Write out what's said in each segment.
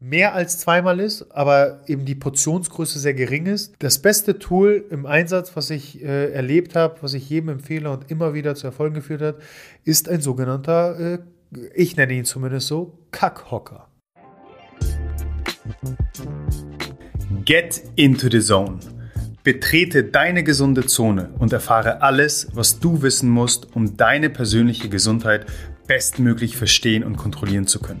mehr als zweimal ist, aber eben die Portionsgröße sehr gering ist. Das beste Tool im Einsatz, was ich äh, erlebt habe, was ich jedem empfehle und immer wieder zu Erfolgen geführt hat, ist ein sogenannter, äh, ich nenne ihn zumindest so, Kackhocker. Get into the zone. Betrete deine gesunde Zone und erfahre alles, was du wissen musst, um deine persönliche Gesundheit bestmöglich verstehen und kontrollieren zu können.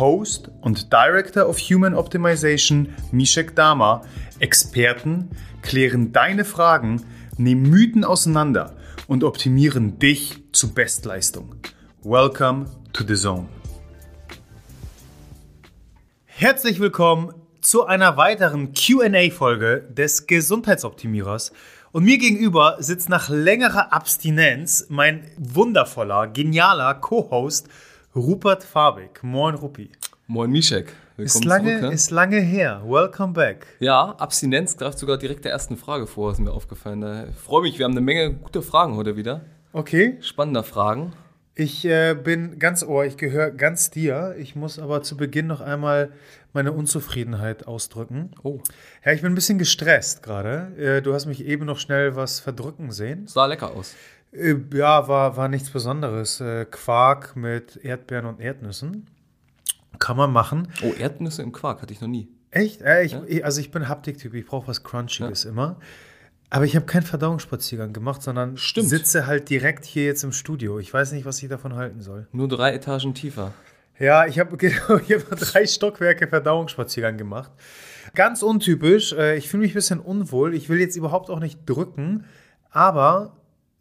Host und Director of Human Optimization Mishek Dama, Experten, klären deine Fragen, nehmen Mythen auseinander und optimieren dich zu Bestleistung. Welcome to the Zone. Herzlich willkommen zu einer weiteren QA-Folge des Gesundheitsoptimierers. Und mir gegenüber sitzt nach längerer Abstinenz mein wundervoller, genialer Co-Host Rupert Fabik. Moin, Rupi. Moin, Mischek. Ist lange, zurück, ist lange her. Welcome back. Ja, Abstinenz greift sogar direkt der ersten Frage vor, ist mir aufgefallen. Ich freue mich, wir haben eine Menge gute Fragen heute wieder. Okay. Spannender Fragen. Ich äh, bin ganz ohr, ich gehöre ganz dir. Ich muss aber zu Beginn noch einmal meine Unzufriedenheit ausdrücken. Oh. Ja, ich bin ein bisschen gestresst gerade. Äh, du hast mich eben noch schnell was verdrücken sehen. Sah lecker aus. Äh, ja, war, war nichts Besonderes. Äh, Quark mit Erdbeeren und Erdnüssen. Kann man machen. Oh, Erdnüsse im Quark hatte ich noch nie. Echt? Äh, ich, ja? Also ich bin Haptiktyp, ich brauche was Crunchiges ja. immer. Aber ich habe keinen Verdauungsspaziergang gemacht, sondern Stimmt. sitze halt direkt hier jetzt im Studio. Ich weiß nicht, was ich davon halten soll. Nur drei Etagen tiefer. Ja, ich habe genau, hab drei Stockwerke Verdauungsspaziergang gemacht. Ganz untypisch. Ich fühle mich ein bisschen unwohl. Ich will jetzt überhaupt auch nicht drücken. Aber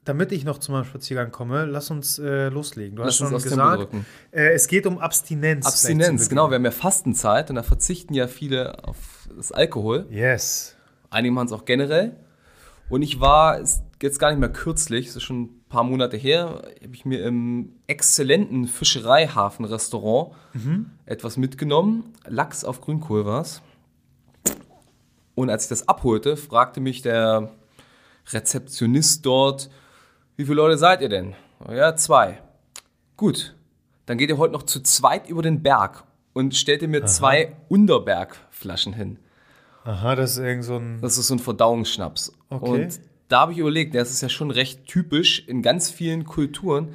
damit ich noch zu meinem Spaziergang komme, lass uns äh, loslegen. Du lass hast schon gesagt, äh, es geht um Abstinenz. Abstinenz, genau. Wir haben ja Fastenzeit und da verzichten ja viele auf das Alkohol. Yes. Einige machen es auch generell. Und ich war jetzt gar nicht mehr kürzlich, das ist schon ein paar Monate her, habe ich mir im exzellenten Fischereihafen-Restaurant mhm. etwas mitgenommen. Lachs auf Grünkohl war es. Und als ich das abholte, fragte mich der Rezeptionist dort, wie viele Leute seid ihr denn? Ja, zwei. Gut, dann geht ihr heute noch zu zweit über den Berg und stellt ihr mir Aha. zwei Unterbergflaschen hin. Aha, das ist irgend so ein. Das ist so ein Verdauungsschnaps. Okay. Und da habe ich überlegt, das ist ja schon recht typisch in ganz vielen Kulturen,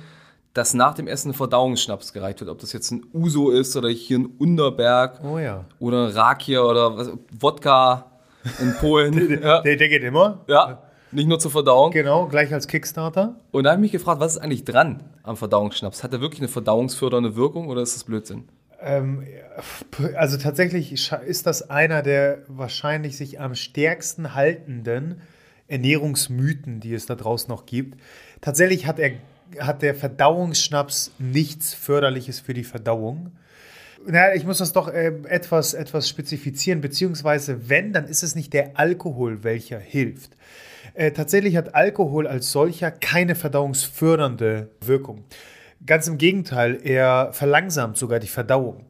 dass nach dem Essen ein Verdauungsschnaps gereicht wird. Ob das jetzt ein Uso ist oder hier ein Unterberg. Oh ja. Oder Rakia oder was, Wodka in Polen. der, ja. der, der, geht immer. Ja. Nicht nur zur Verdauung. Genau, gleich als Kickstarter. Und da habe ich mich gefragt, was ist eigentlich dran am Verdauungsschnaps? Hat er wirklich eine verdauungsfördernde Wirkung oder ist das Blödsinn? Ähm, also tatsächlich ist das einer der wahrscheinlich sich am stärksten haltenden Ernährungsmythen, die es da draußen noch gibt. Tatsächlich hat, er, hat der Verdauungsschnaps nichts Förderliches für die Verdauung. Naja, ich muss das doch äh, etwas, etwas spezifizieren, beziehungsweise wenn, dann ist es nicht der Alkohol, welcher hilft. Äh, tatsächlich hat Alkohol als solcher keine verdauungsfördernde Wirkung. Ganz im Gegenteil, er verlangsamt sogar die Verdauung.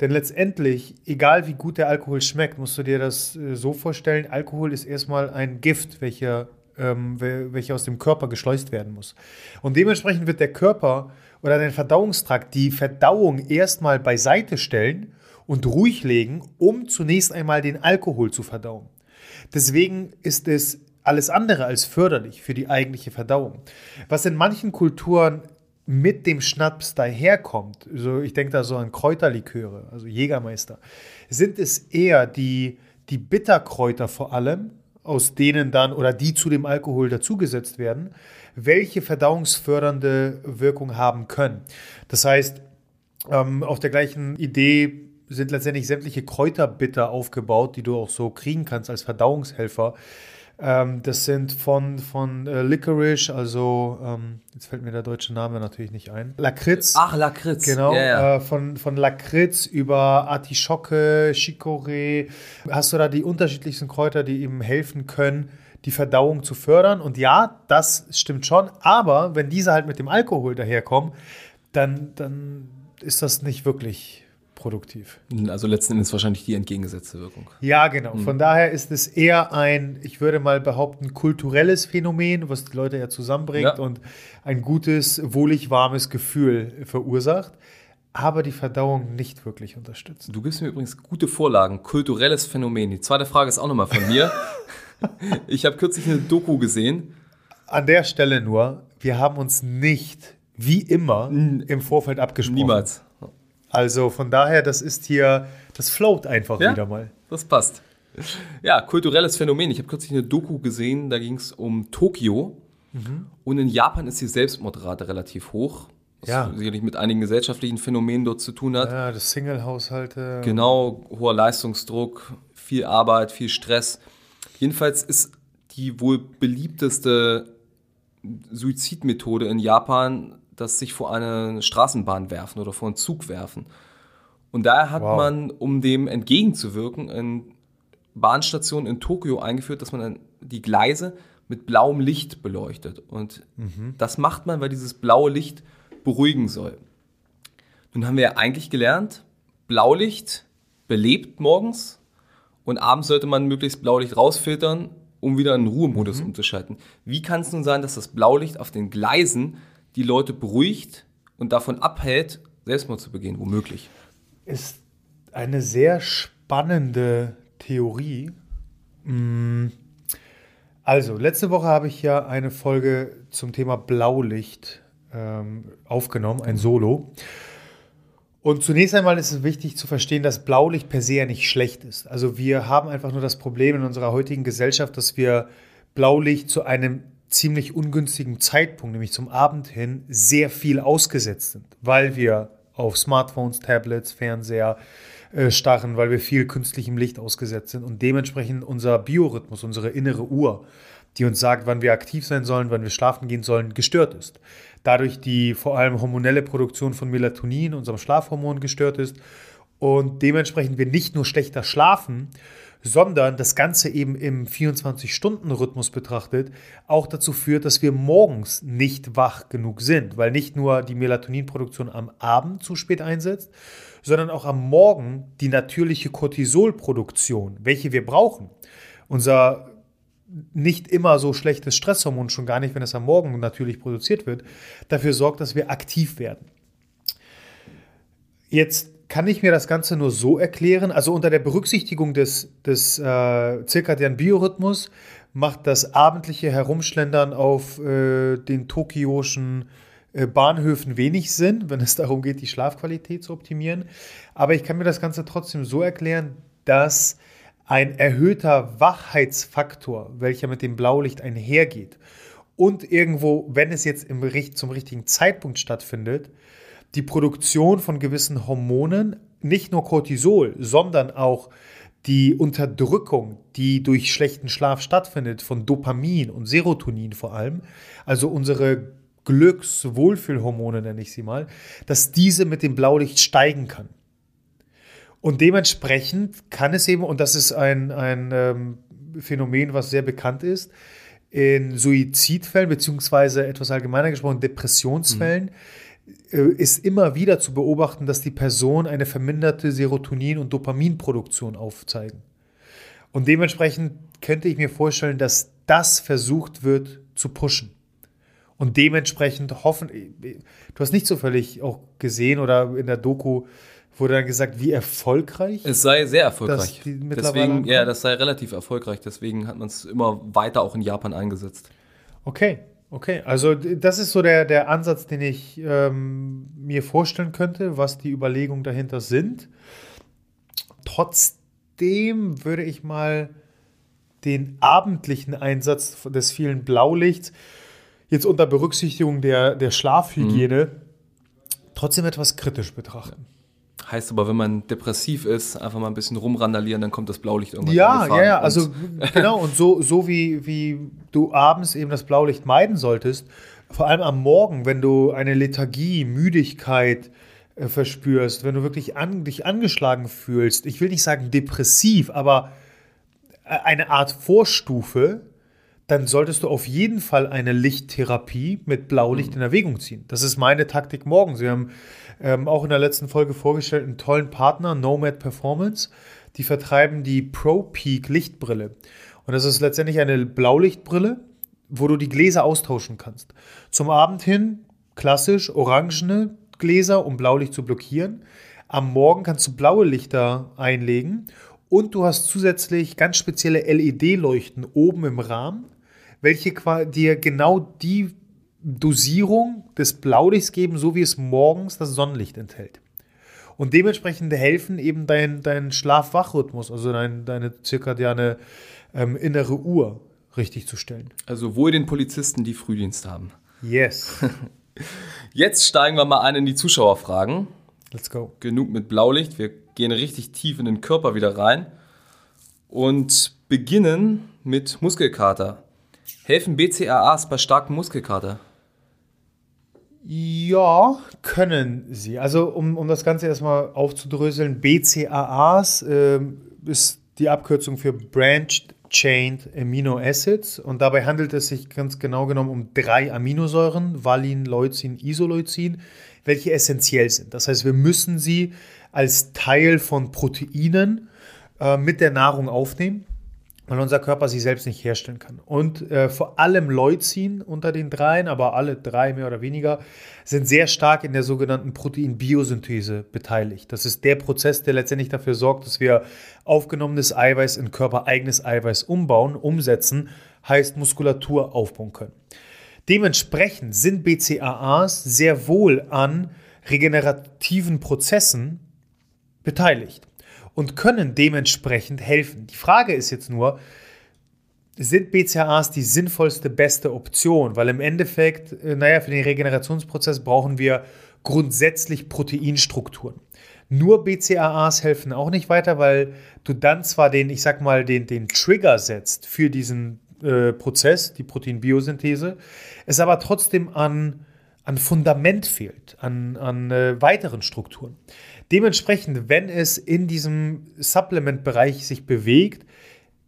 Denn letztendlich, egal wie gut der Alkohol schmeckt, musst du dir das äh, so vorstellen, Alkohol ist erstmal ein Gift, welcher, ähm, welcher aus dem Körper geschleust werden muss. Und dementsprechend wird der Körper oder dein Verdauungstrakt die Verdauung erstmal beiseite stellen und ruhig legen, um zunächst einmal den Alkohol zu verdauen. Deswegen ist es alles andere als förderlich für die eigentliche Verdauung. Was in manchen Kulturen mit dem Schnaps daherkommt, so ich denke da so an Kräuterliköre, also Jägermeister, sind es eher die, die Bitterkräuter vor allem, aus denen dann oder die zu dem Alkohol dazugesetzt werden, welche verdauungsfördernde Wirkung haben können. Das heißt, ähm, auf der gleichen Idee sind letztendlich sämtliche Kräuterbitter aufgebaut, die du auch so kriegen kannst als Verdauungshelfer Ähm, das sind von, von äh, Licorice, also ähm, jetzt fällt mir der deutsche Name natürlich nicht ein. Lakritz. Ach, Lakritz. Genau, Ja, ja. Äh, von, von Lakritz über Artischocke, Chicorée. Hast du da die unterschiedlichsten Kräuter, die ihm helfen können, die Verdauung zu fördern? Und ja, das stimmt schon. Aber wenn diese halt mit dem Alkohol daherkommen, dann, dann ist das nicht wirklich produktiv. Also letzten Endes wahrscheinlich die entgegengesetzte Wirkung. Ja, genau. Von daher ist es eher ein, ich würde mal behaupten, kulturelles Phänomen, was die Leute ja zusammenbringt Ja. und ein gutes, wohlig warmes Gefühl verursacht, aber die Verdauung nicht wirklich unterstützt. Du gibst mir übrigens gute Vorlagen. Kulturelles Phänomen. Die zweite Frage ist auch nochmal von mir. ich habe kürzlich eine Doku gesehen. An der Stelle nur, wir haben uns nicht, wie immer, im Vorfeld abgesprochen. Niemals. Also von daher, das ist hier, das float einfach Ja? wieder mal. Das passt. Ja, kulturelles Phänomen. Ich habe kürzlich eine Doku gesehen, da ging es um Tokio. Und in Japan ist die Selbstmordrate relativ hoch. Was Ja. sicherlich mit einigen gesellschaftlichen Phänomenen dort zu tun hat. Ja, das Single-Haushalte. Genau, hoher Leistungsdruck, viel Arbeit, viel Stress. Jedenfalls ist die wohl beliebteste Suizidmethode in Japan, das sich vor eine Straßenbahn werfen oder vor einen Zug werfen. Und daher hat Wow. man, um dem entgegenzuwirken, in Bahnstationen in Tokio eingeführt, dass man die Gleise mit blauem Licht beleuchtet. Und das macht man, weil dieses blaue Licht beruhigen soll. Nun haben wir ja eigentlich gelernt, Blaulicht belebt morgens und abends sollte man möglichst Blaulicht rausfiltern, um wieder in Ruhemodus umzuschalten. Wie kann es nun sein, dass das Blaulicht auf den Gleisen die Leute beruhigt und davon abhält, Selbstmord zu begehen, womöglich? ist eine sehr spannende Theorie. Mm. Also, letzte Woche habe ich ja eine Folge zum Thema Blaulicht ähm, aufgenommen, ein Solo. Und zunächst einmal ist es wichtig zu verstehen, dass Blaulicht per se ja nicht schlecht ist. Also wir haben einfach nur das Problem in unserer heutigen Gesellschaft, dass wir Blaulicht zu einem ziemlich ungünstigen Zeitpunkt, nämlich zum Abend hin, sehr viel ausgesetzt sind, weil wir auf Smartphones, Tablets, Fernseher äh, starren, weil wir viel künstlichem Licht ausgesetzt sind und dementsprechend unser Biorhythmus, unsere innere Uhr, die uns sagt, wann wir aktiv sein sollen, wann wir schlafen gehen sollen, gestört ist. Dadurch die vor allem hormonelle Produktion von Melatonin, unserem Schlafhormon, gestört ist und dementsprechend wir nicht nur schlechter schlafen, sondern das Ganze eben im 24-Stunden-Rhythmus betrachtet auch dazu führt, dass wir morgens nicht wach genug sind, weil nicht nur die Melatoninproduktion am Abend zu spät einsetzt, sondern auch am Morgen die natürliche Cortisolproduktion, welche wir brauchen. Unser nicht immer so schlechtes Stresshormon, schon gar nicht, wenn es am Morgen natürlich produziert wird, dafür sorgt, dass wir aktiv werden. Jetzt kann ich mir das Ganze nur so erklären, also unter der Berücksichtigung des, des äh, zirkadianen Biorhythmus macht das abendliche Herumschlendern auf äh, den tokioschen äh, Bahnhöfen wenig Sinn, wenn es darum geht, die Schlafqualität zu optimieren. Aber ich kann mir das Ganze trotzdem so erklären, dass ein erhöhter Wachheitsfaktor, welcher mit dem Blaulicht einhergeht und irgendwo, wenn es jetzt im, zum richtigen Zeitpunkt stattfindet, die Produktion von gewissen Hormonen, nicht nur Cortisol, sondern auch die Unterdrückung, die durch schlechten Schlaf stattfindet, von Dopamin und Serotonin vor allem, also unsere Glücks-Wohlfühlhormone nenne ich sie mal, dass diese mit dem Blaulicht steigen kann. Und dementsprechend kann es eben, und das ist ein, ein ähm, Phänomen, was sehr bekannt ist, in Suizidfällen, beziehungsweise etwas allgemeiner gesprochen, Depressionsfällen, äh, ist immer wieder zu beobachten, dass die Person eine verminderte Serotonin- und Dopaminproduktion aufzeigen. Und dementsprechend könnte ich mir vorstellen, dass das versucht wird zu pushen. Und dementsprechend hoffen, du hast nicht zufällig auch gesehen oder in der Doku wurde dann gesagt, wie erfolgreich. Es sei sehr erfolgreich. Deswegen, ja, das sei relativ erfolgreich. Deswegen hat man es immer weiter auch in Japan eingesetzt. Okay, okay. Also das ist so der, der Ansatz, den ich ähm, mir vorstellen könnte, was die Überlegungen dahinter sind. Trotzdem würde ich mal den abendlichen Einsatz des vielen Blaulichts jetzt unter Berücksichtigung der, der Schlafhygiene trotzdem etwas kritisch betrachten. Heißt aber, wenn man depressiv ist, einfach mal ein bisschen rumrandalieren, dann kommt das Blaulicht irgendwann Ja, ja, ja, also genau, und so, so wie, wie du abends eben das Blaulicht meiden solltest, vor allem am Morgen, wenn du eine Lethargie, Müdigkeit äh, verspürst, wenn du wirklich an, dich angeschlagen fühlst, ich will nicht sagen depressiv, aber äh, eine Art Vorstufe, dann solltest du auf jeden Fall eine Lichttherapie mit Blaulicht in Erwägung ziehen. Das ist meine Taktik morgens. Wir haben ähm, auch in der letzten Folge vorgestellt einen tollen Partner, Nomad Performance. Die vertreiben die Pro Peak Lichtbrille. Und das ist letztendlich eine Blaulichtbrille, wo du die Gläser austauschen kannst. Zum Abend hin klassisch orangene Gläser, um Blaulicht zu blockieren. Am Morgen kannst du blaue Lichter einlegen und du hast zusätzlich ganz spezielle LED-Leuchten oben im Rahmen, welche dir genau die Dosierung des Blaulichts geben, so wie es morgens das Sonnenlicht enthält. Und dementsprechend helfen eben dein, dein Schlaf-Wach-Rhythmus, also dein, deine zirkadiane ähm, innere Uhr richtig zu stellen. Also wohl den Polizisten, die Frühdienst haben. Yes. Jetzt steigen wir mal ein in die Zuschauerfragen. Let's go. Genug mit Blaulicht. Wir gehen richtig tief in den Körper wieder rein und beginnen mit Muskelkater. Helfen BCAAs bei starkem Muskelkater? Ja, können sie. Also, um, um das Ganze erstmal aufzudröseln, BCAAs ähm, ist die Abkürzung für Branched Chained Amino Acids und dabei handelt es sich ganz genau genommen um drei Aminosäuren, Valin, Leucin, Isoleucin, welche essentiell sind. Das heißt, wir müssen sie als Teil von Proteinen äh, mit der Nahrung aufnehmen, weil unser Körper sie selbst nicht herstellen kann. Und äh, vor allem Leucin unter den dreien, aber alle drei mehr oder weniger, sind sehr stark in der sogenannten Proteinbiosynthese beteiligt. Das ist der Prozess, der letztendlich dafür sorgt, dass wir aufgenommenes Eiweiß in körpereigenes Eiweiß umbauen, umsetzen, heißt Muskulatur aufbauen können. Dementsprechend sind BCAAs sehr wohl an regenerativen Prozessen beteiligt und können dementsprechend helfen. Die Frage ist jetzt nur, sind BCAAs die sinnvollste, beste Option? Weil im Endeffekt, äh, naja, für den Regenerationsprozess brauchen wir grundsätzlich Proteinstrukturen. Nur BCAAs helfen auch nicht weiter, weil du dann zwar den, ich sag mal, den, den Trigger setzt für diesen äh, Prozess, die Proteinbiosynthese, es aber trotzdem an, an Fundament fehlt, an, an äh, weiteren Strukturen. Dementsprechend, wenn es in diesem Supplement-Bereich sich bewegt,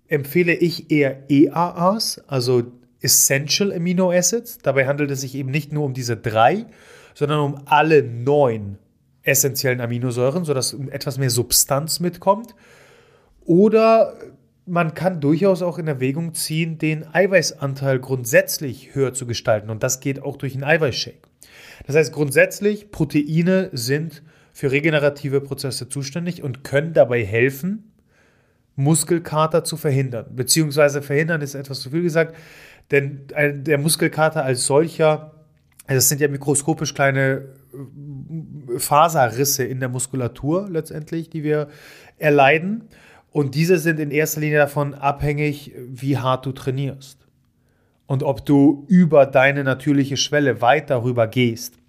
empfehle ich eher EAAs, also Essential Amino Acids. Dabei handelt es sich eben nicht nur um diese drei, sondern um alle neun essentiellen Aminosäuren, sodass etwas mehr Substanz mitkommt. Oder man kann durchaus auch in Erwägung ziehen, den Eiweißanteil grundsätzlich höher zu gestalten. Und das geht auch durch einen Eiweißshake. Das heißt, grundsätzlich, Proteine sind für regenerative Prozesse zuständig und können dabei helfen, Muskelkater zu verhindern. Beziehungsweise verhindern ist etwas zu viel gesagt, denn der Muskelkater als solcher, das sind ja mikroskopisch kleine Faserrisse in der Muskulatur letztendlich, die wir erleiden. Und diese sind in erster Linie davon abhängig, wie hart du trainierst. Und ob du über deine natürliche Schwelle weit darüber gehst.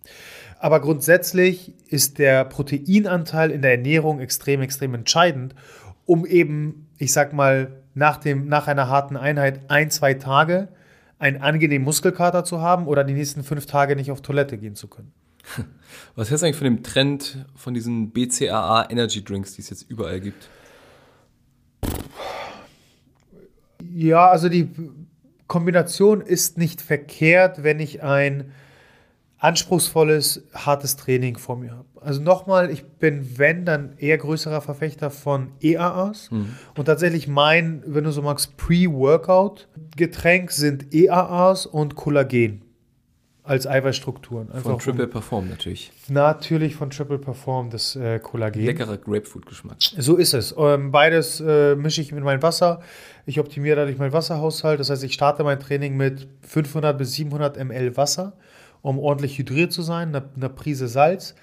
Aber grundsätzlich ist der Proteinanteil in der Ernährung extrem, extrem entscheidend, um eben, ich sag mal, nach, dem, nach einer harten Einheit ein, zwei Tage einen angenehmen Muskelkater zu haben oder die nächsten fünf Tage nicht auf Toilette gehen zu können. Was hältst du eigentlich von dem Trend von diesen BCAA Energy Drinks, die es jetzt überall gibt? Ja, also die Kombination ist nicht verkehrt, wenn ich ein anspruchsvolles, hartes Training vor mir habe. Also nochmal, ich bin, wenn, dann eher größerer Verfechter von EAAs. Mhm. Und tatsächlich mein, wenn du so magst, Pre-Workout-Getränk sind EAAs und Kollagen als Eiweißstrukturen. Einfach von Triple um, Perform natürlich. Natürlich von Triple Perform, das äh, Kollagen. Leckerer Grapefruit-Geschmack. So ist es. Ähm, beides äh, mische ich mit meinem Wasser. Ich optimiere dadurch meinen Wasserhaushalt. Das heißt, ich starte mein Training mit 500 bis 700 ml Wasser um ordentlich hydriert zu sein, eine, eine Prise Salz,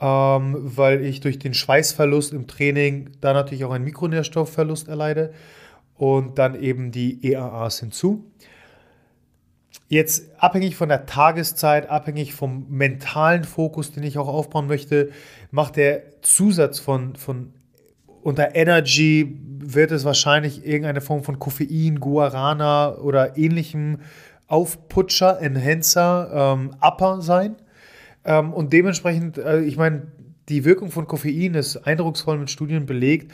ähm, weil ich durch den Schweißverlust im Training da natürlich auch einen Mikronährstoffverlust erleide und dann eben die EAAs hinzu. Jetzt abhängig von der Tageszeit, abhängig vom mentalen Fokus, den ich auch aufbauen möchte, macht der Zusatz von, von unter Energy wird es wahrscheinlich irgendeine Form von Koffein, Guarana oder ähnlichem Aufputscher, Enhancer, ähm, Upper sein. Ähm, und dementsprechend, äh, ich meine, die Wirkung von Koffein ist eindrucksvoll mit Studien belegt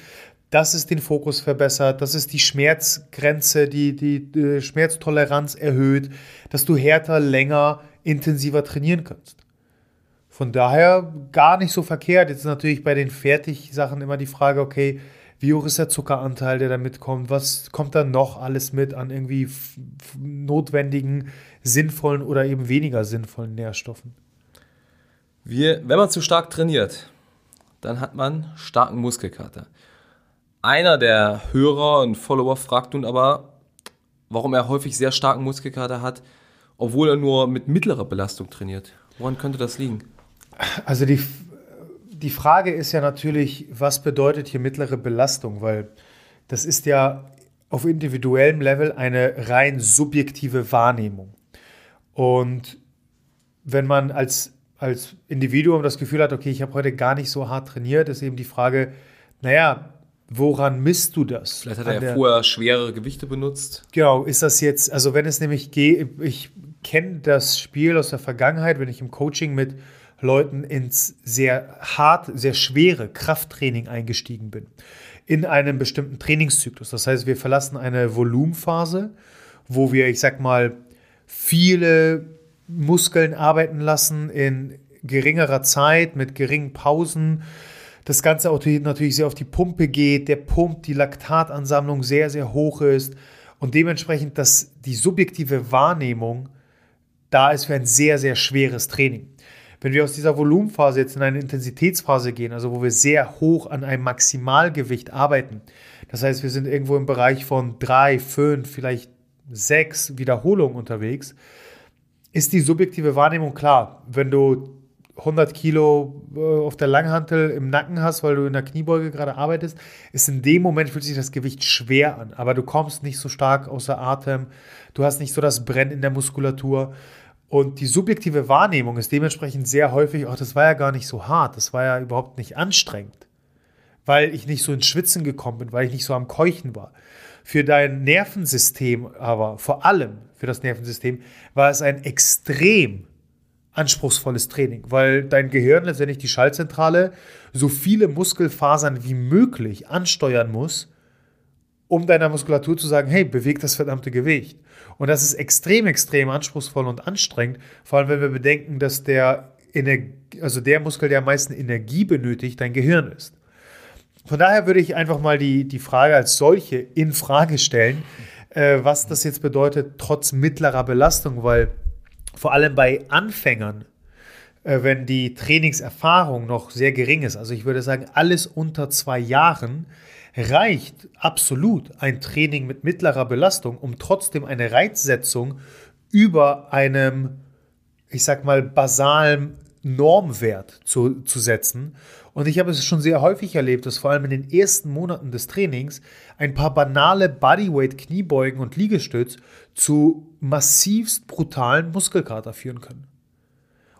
dass es den Fokus verbessert, dass es die Schmerzgrenze, die, die, die Schmerztoleranz erhöht, dass du härter, länger, intensiver trainieren kannst. Von daher gar nicht so verkehrt. Jetzt natürlich bei den Fertigsachen immer die Frage, okay, wie hoch ist der Zuckeranteil, der da mitkommt? Was kommt da noch alles mit an irgendwie notwendigen, sinnvollen oder eben weniger sinnvollen Nährstoffen? Wir, wenn man zu stark trainiert, dann hat man starken Muskelkater. Einer der Hörer und Follower fragt nun aber, warum er häufig sehr starken Muskelkater hat, obwohl er nur mit mittlerer Belastung trainiert. Woran könnte das liegen? Also die, die Frage ist ja natürlich, was bedeutet hier mittlere Belastung? Weil das ist ja auf individuellem Level eine rein subjektive Wahrnehmung. Und wenn man als, als Individuum das Gefühl hat, okay, ich habe heute gar nicht so hart trainiert, ist eben die Frage, naja, Woran misst du das? Vielleicht hat er ja vorher schwerere Gewichte benutzt. Genau, ist das jetzt, also wenn es nämlich geht, ich kenne das Spiel aus der Vergangenheit, wenn ich im Coaching mit Leuten ins sehr hart, sehr schwere Krafttraining eingestiegen bin. In einem bestimmten Trainingszyklus. Das heißt, wir verlassen eine Volumenphase, wo wir, ich sag mal, viele Muskeln arbeiten lassen in geringerer Zeit, mit geringen Pausen das Ganze natürlich sehr auf die Pumpe geht, der Pump, die Laktatansammlung sehr, sehr hoch ist und dementsprechend, dass die subjektive Wahrnehmung da ist für ein sehr, sehr schweres Training. Wenn wir aus dieser Volumenphase jetzt in eine Intensitätsphase gehen, also wo wir sehr hoch an einem Maximalgewicht arbeiten, das heißt, wir sind irgendwo im Bereich von drei, fünf, vielleicht sechs Wiederholungen unterwegs, ist die subjektive Wahrnehmung klar. Wenn du 100 Kilo äh, auf der Langhantel im Nacken hast, weil du in der Kniebeuge gerade arbeitest, ist in dem Moment fühlt sich das Gewicht schwer an. Aber du kommst nicht so stark außer Atem, du hast nicht so das Brennen in der Muskulatur. Und die subjektive Wahrnehmung ist dementsprechend sehr häufig, oh, das war ja gar nicht so hart, das war ja überhaupt nicht anstrengend, weil ich nicht so ins Schwitzen gekommen bin, weil ich nicht so am Keuchen war. Für dein Nervensystem aber, vor allem für das Nervensystem, war es ein extrem anspruchsvolles Training, weil dein Gehirn letztendlich die Schaltzentrale so viele Muskelfasern wie möglich ansteuern muss, um deiner Muskulatur zu sagen, hey, beweg das verdammte Gewicht. Und das ist extrem, extrem anspruchsvoll und anstrengend, vor allem wenn wir bedenken, dass der, Energie, also der Muskel, der am meisten Energie benötigt, dein Gehirn ist. Von daher würde ich einfach mal die, die Frage als solche in Frage stellen, äh, was das jetzt bedeutet, trotz mittlerer Belastung, weil vor allem bei Anfängern, äh, wenn die Trainingserfahrung noch sehr gering ist, also ich würde sagen, alles unter zwei Jahren, reicht absolut ein Training mit mittlerer Belastung, um trotzdem eine Reizsetzung über einem, ich sag mal, basalen Normwert zu, zu setzen. Und ich habe es schon sehr häufig erlebt, dass vor allem in den ersten Monaten des Trainings ein paar banale Bodyweight, Kniebeugen und Liegestütz zu massivst brutalen Muskelkater führen können.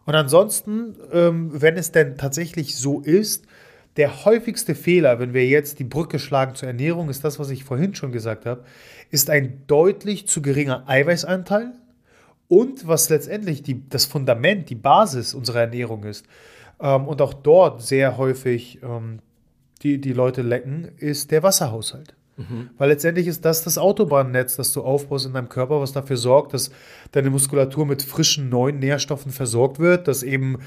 Und ansonsten, ähm, wenn es denn tatsächlich so ist, der häufigste Fehler, wenn wir jetzt die Brücke schlagen zur Ernährung, ist das, was ich vorhin schon gesagt habe, ist ein deutlich zu geringer Eiweißanteil und was letztendlich die, das Fundament, die Basis unserer Ernährung ist ähm, und auch dort sehr häufig ähm, die, die Leute lecken, ist der Wasserhaushalt. Mhm. Weil letztendlich ist das das Autobahnnetz, das du aufbaust in deinem Körper, was dafür sorgt, dass deine Muskulatur mit frischen neuen Nährstoffen versorgt wird, dass eben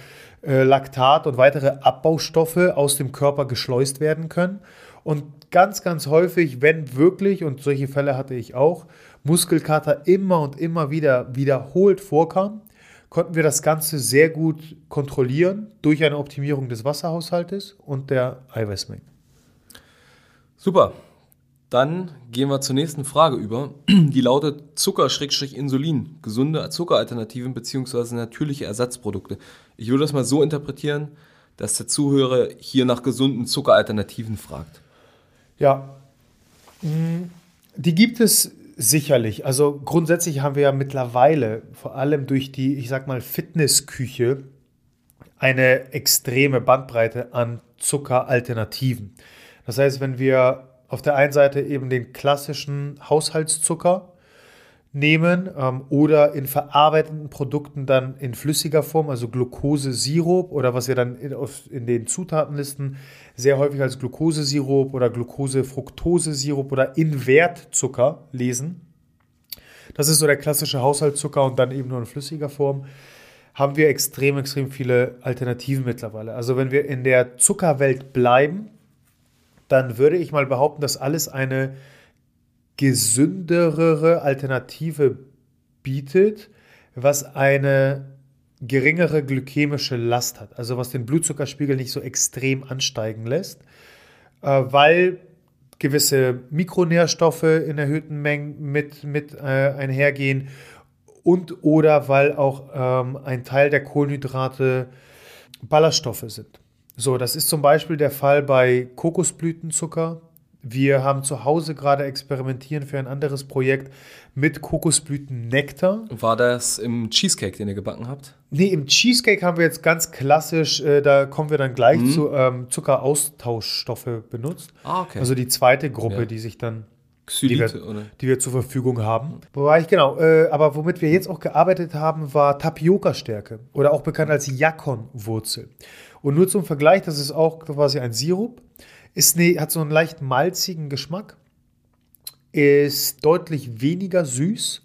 äh, Laktat und weitere Abbaustoffe aus dem Körper geschleust werden können. Und ganz, ganz häufig, wenn wirklich, und solche Fälle hatte ich auch, Muskelkater immer und immer wieder wiederholt vorkam, konnten wir das Ganze sehr gut kontrollieren durch eine Optimierung des Wasserhaushaltes und der Eiweißmengen. Super. Dann gehen wir zur nächsten Frage über. Die lautet Zucker-Insulin, gesunde Zuckeralternativen bzw. natürliche Ersatzprodukte. Ich würde das mal so interpretieren, dass der Zuhörer hier nach gesunden Zuckeralternativen fragt. Ja, mm, die gibt es Sicherlich. Also grundsätzlich haben wir ja mittlerweile, vor allem durch die, ich sag mal, Fitnessküche, eine extreme Bandbreite an Zuckeralternativen. Das heißt, wenn wir auf der einen Seite eben den klassischen Haushaltszucker nehmen ähm, oder in verarbeiteten Produkten dann in flüssiger Form, also Glukosesirup oder was wir dann in, in den Zutatenlisten sehr häufig als Glukosesirup oder Glukose-Fructose-Sirup oder Invertzucker lesen. Das ist so der klassische Haushaltszucker und dann eben nur in flüssiger Form. Haben wir extrem, extrem viele Alternativen mittlerweile. Also wenn wir in der Zuckerwelt bleiben, dann würde ich mal behaupten, dass alles eine gesündere Alternative bietet, was eine geringere glykämische Last hat, also was den Blutzuckerspiegel nicht so extrem ansteigen lässt, äh, weil gewisse Mikronährstoffe in erhöhten Mengen mit, mit äh, einhergehen und oder weil auch ähm, ein Teil der Kohlenhydrate Ballaststoffe sind. So, das ist zum Beispiel der Fall bei Kokosblütenzucker, wir haben zu Hause gerade experimentieren für ein anderes Projekt mit Kokosblütennektar. War das im Cheesecake, den ihr gebacken habt? Nee, im Cheesecake haben wir jetzt ganz klassisch, äh, da kommen wir dann gleich mhm. zu, ähm, Zuckeraustauschstoffe benutzt. Ah, okay. Also die zweite Gruppe, ja. die sich dann Xylit, die, wir, die wir zur Verfügung haben. Wobei ich, genau, äh, aber womit wir jetzt auch gearbeitet haben, war Tapioca-Stärke oder auch bekannt als Yakon-Wurzel. Und nur zum Vergleich, das ist auch quasi ein Sirup ist ne, hat so einen leicht malzigen Geschmack, ist deutlich weniger süß,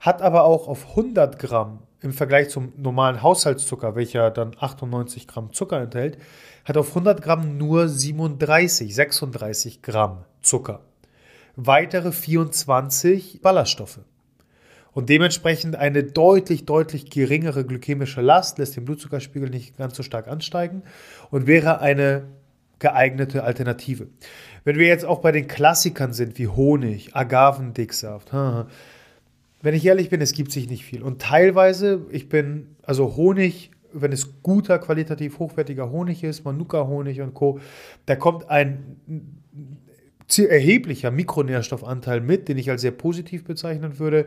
hat aber auch auf 100 Gramm im Vergleich zum normalen Haushaltszucker, welcher dann 98 Gramm Zucker enthält, hat auf 100 Gramm nur 37, 36 Gramm Zucker. Weitere 24 Ballaststoffe. Und dementsprechend eine deutlich, deutlich geringere glykämische Last, lässt den Blutzuckerspiegel nicht ganz so stark ansteigen und wäre eine geeignete Alternative. Wenn wir jetzt auch bei den Klassikern sind, wie Honig, Agavendicksaft, wenn ich ehrlich bin, es gibt sich nicht viel. Und teilweise, ich bin, also Honig, wenn es guter, qualitativ hochwertiger Honig ist, Manuka-Honig und Co., da kommt ein erheblicher Mikronährstoffanteil mit, den ich als sehr positiv bezeichnen würde.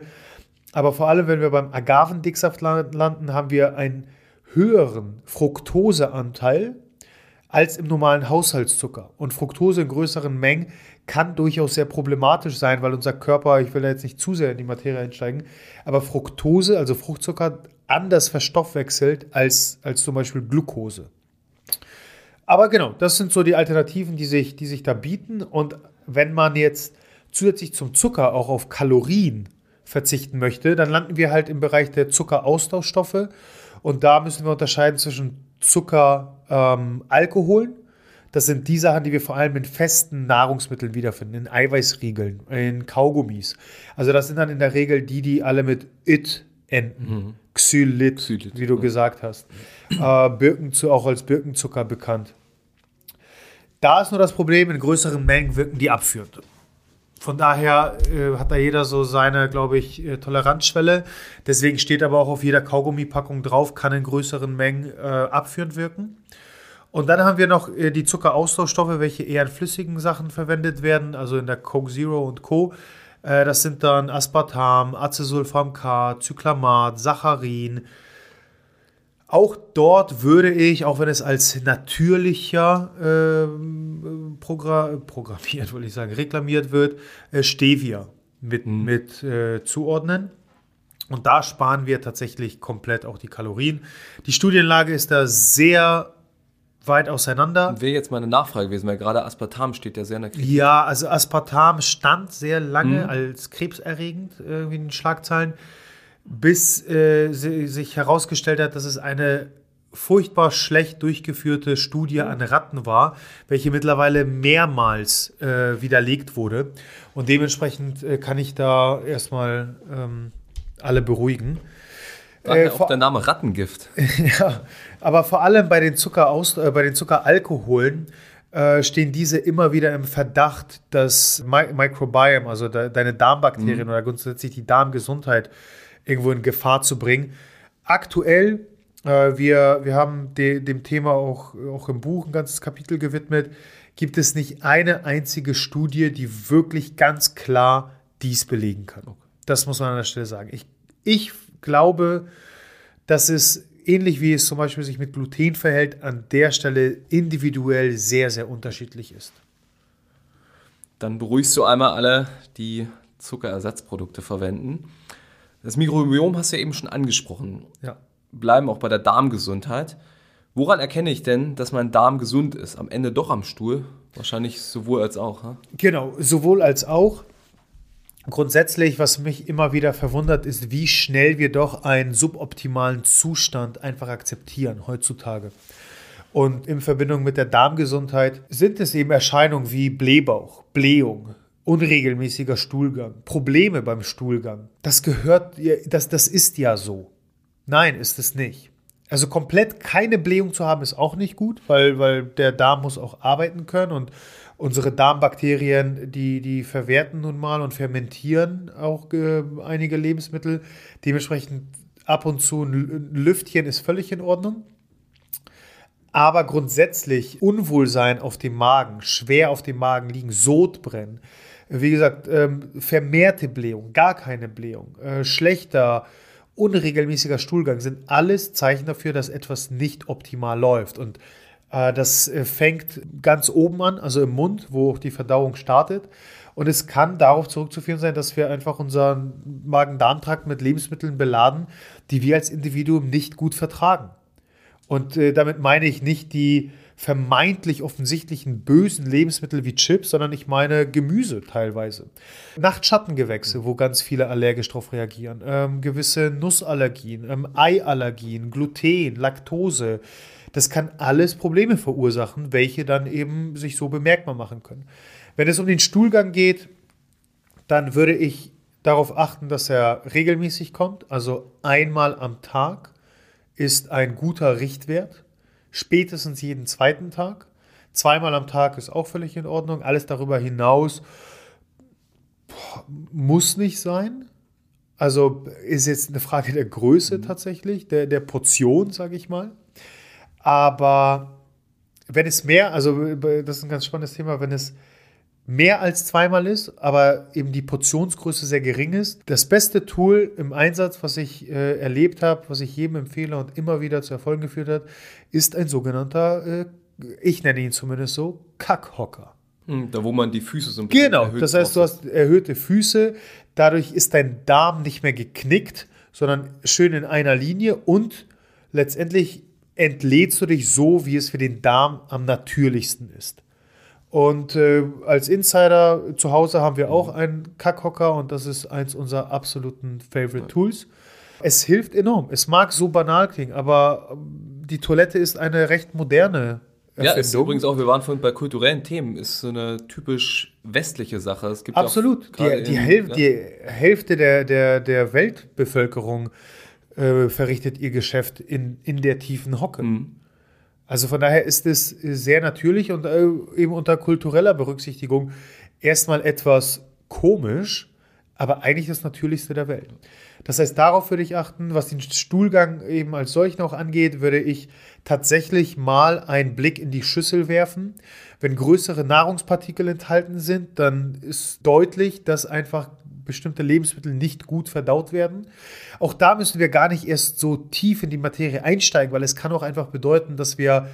Aber vor allem, wenn wir beim Agavendicksaft landen, haben wir einen höheren Fructoseanteil als im normalen Haushaltszucker. Und Fructose in größeren Mengen kann durchaus sehr problematisch sein, weil unser Körper, ich will da jetzt nicht zu sehr in die Materie einsteigen, aber Fructose, also Fruchtzucker, anders verstoffwechselt als, als zum Beispiel Glucose. Aber genau, das sind so die Alternativen, die sich, die sich da bieten. Und wenn man jetzt zusätzlich zum Zucker auch auf Kalorien verzichten möchte, dann landen wir halt im Bereich der Zuckeraustauschstoffe. Und da müssen wir unterscheiden zwischen Zucker, ähm. Das sind die Sachen, die wir vor allem in festen Nahrungsmitteln wiederfinden, in Eiweißriegeln, in Kaugummis. Also das sind dann in der Regel die, die alle mit it enden. Mhm. Xylit, Xylit, wie du ja. gesagt hast. Äh, Birkenzu auch als Birkenzucker bekannt. Da ist nur das Problem, in größeren Mengen wirken die abführend. Von daher äh, hat da jeder so seine, glaube ich, äh, Toleranzschwelle. Deswegen steht aber auch auf jeder Kaugummipackung drauf, kann in größeren Mengen äh, abführend wirken. Und dann haben wir noch äh, die Zuckeraustauschstoffe, welche eher in flüssigen Sachen verwendet werden, also in der Coke Zero und Co. Äh, das sind dann Aspartam, Acesulfam K, Zyklamat, Saccharin, auch dort würde ich, auch wenn es als natürlicher äh, programmiert, wollte ich sagen, reklamiert wird, äh, Stevia mit, mhm. mit äh, zuordnen. Und da sparen wir tatsächlich komplett auch die Kalorien. Die Studienlage ist da sehr weit auseinander. Wäre jetzt meine Nachfrage gewesen, weil gerade Aspartam steht ja sehr in der Kritik. Ja, also Aspartam stand sehr lange mhm. als krebserregend irgendwie in den Schlagzeilen bis äh, sich herausgestellt hat, dass es eine furchtbar schlecht durchgeführte Studie an Ratten war, welche mittlerweile mehrmals äh, widerlegt wurde. Und dementsprechend äh, kann ich da erstmal ähm, alle beruhigen. Äh, auch der Name Rattengift. ja, aber vor allem bei den, Zuckeraus äh, bei den Zuckeralkoholen äh, stehen diese immer wieder im Verdacht, dass Mi Microbiome, also de deine Darmbakterien mhm. oder grundsätzlich die Darmgesundheit irgendwo in Gefahr zu bringen. Aktuell, äh, wir, wir haben de, dem Thema auch, auch im Buch ein ganzes Kapitel gewidmet, gibt es nicht eine einzige Studie, die wirklich ganz klar dies belegen kann. Das muss man an der Stelle sagen. Ich, ich glaube, dass es ähnlich wie es zum Beispiel sich mit Gluten verhält, an der Stelle individuell sehr, sehr unterschiedlich ist. Dann beruhigst du einmal alle, die Zuckerersatzprodukte verwenden. Das Mikrobiom hast du ja eben schon angesprochen. Ja. Bleiben auch bei der Darmgesundheit. Woran erkenne ich denn, dass mein Darm gesund ist? Am Ende doch am Stuhl? Wahrscheinlich sowohl als auch. Ha? Genau, sowohl als auch. Grundsätzlich, was mich immer wieder verwundert, ist, wie schnell wir doch einen suboptimalen Zustand einfach akzeptieren heutzutage. Und in Verbindung mit der Darmgesundheit sind es eben Erscheinungen wie Blähbauch, Blähung, unregelmäßiger Stuhlgang, Probleme beim Stuhlgang. Das gehört, das, das ist ja so. Nein, ist es nicht. Also komplett keine Blähung zu haben, ist auch nicht gut, weil, weil der Darm muss auch arbeiten können und unsere Darmbakterien, die, die verwerten nun mal und fermentieren auch äh, einige Lebensmittel. Dementsprechend ab und zu ein Lüftchen ist völlig in Ordnung. Aber grundsätzlich Unwohlsein auf dem Magen, schwer auf dem Magen liegen, Sodbrennen, wie gesagt, ähm, vermehrte Blähung, gar keine Blähung, äh, schlechter, unregelmäßiger Stuhlgang sind alles Zeichen dafür, dass etwas nicht optimal läuft. Und äh, das äh, fängt ganz oben an, also im Mund, wo die Verdauung startet. Und es kann darauf zurückzuführen sein, dass wir einfach unseren Magen-Darm-Trakt mit Lebensmitteln beladen, die wir als Individuum nicht gut vertragen. Und äh, damit meine ich nicht die vermeintlich offensichtlichen bösen Lebensmittel wie Chips, sondern ich meine Gemüse teilweise. Nachtschattengewächse, wo ganz viele allergisch darauf reagieren. Ähm, gewisse Nussallergien, ähm, Eiallergien, Gluten, Laktose, das kann alles Probleme verursachen, welche dann eben sich so bemerkbar machen können. Wenn es um den Stuhlgang geht, dann würde ich darauf achten, dass er regelmäßig kommt. Also einmal am Tag ist ein guter Richtwert. Spätestens jeden zweiten Tag. Zweimal am Tag ist auch völlig in Ordnung. Alles darüber hinaus muss nicht sein. Also ist jetzt eine Frage der Größe mhm. tatsächlich, der, der Portion, sage ich mal. Aber wenn es mehr, also das ist ein ganz spannendes Thema, wenn es mehr als zweimal ist, aber eben die Portionsgröße sehr gering ist. Das beste Tool im Einsatz, was ich äh, erlebt habe, was ich jedem empfehle und immer wieder zu Erfolgen geführt hat, ist ein sogenannter, äh, ich nenne ihn zumindest so, Kackhocker. Hm, da, wo man die Füße so ein bisschen Genau, das heißt, du hast erhöhte Füße, dadurch ist dein Darm nicht mehr geknickt, sondern schön in einer Linie und letztendlich entlädst du dich so, wie es für den Darm am natürlichsten ist. Und äh, als Insider zu Hause haben wir auch einen Kackhocker und das ist eins unserer absoluten Favorite Tools. Es hilft enorm. Es mag so banal klingen, aber ähm, die Toilette ist eine recht moderne Erfindung. Ja, ist übrigens auch, wir waren vorhin bei kulturellen Themen, ist so eine typisch westliche Sache. Es gibt Absolut. Die, die, Häl ja. die Hälfte der, der, der Weltbevölkerung äh, verrichtet ihr Geschäft in, in der tiefen Hocke. Mhm. Also von daher ist es sehr natürlich und äh, eben unter kultureller Berücksichtigung erstmal etwas komisch, aber eigentlich das Natürlichste der Welt. Das heißt, darauf würde ich achten, was den Stuhlgang eben als solchen auch angeht, würde ich tatsächlich mal einen Blick in die Schüssel werfen. Wenn größere Nahrungspartikel enthalten sind, dann ist deutlich, dass einfach bestimmte Lebensmittel nicht gut verdaut werden. Auch da müssen wir gar nicht erst so tief in die Materie einsteigen, weil es kann auch einfach bedeuten, dass wir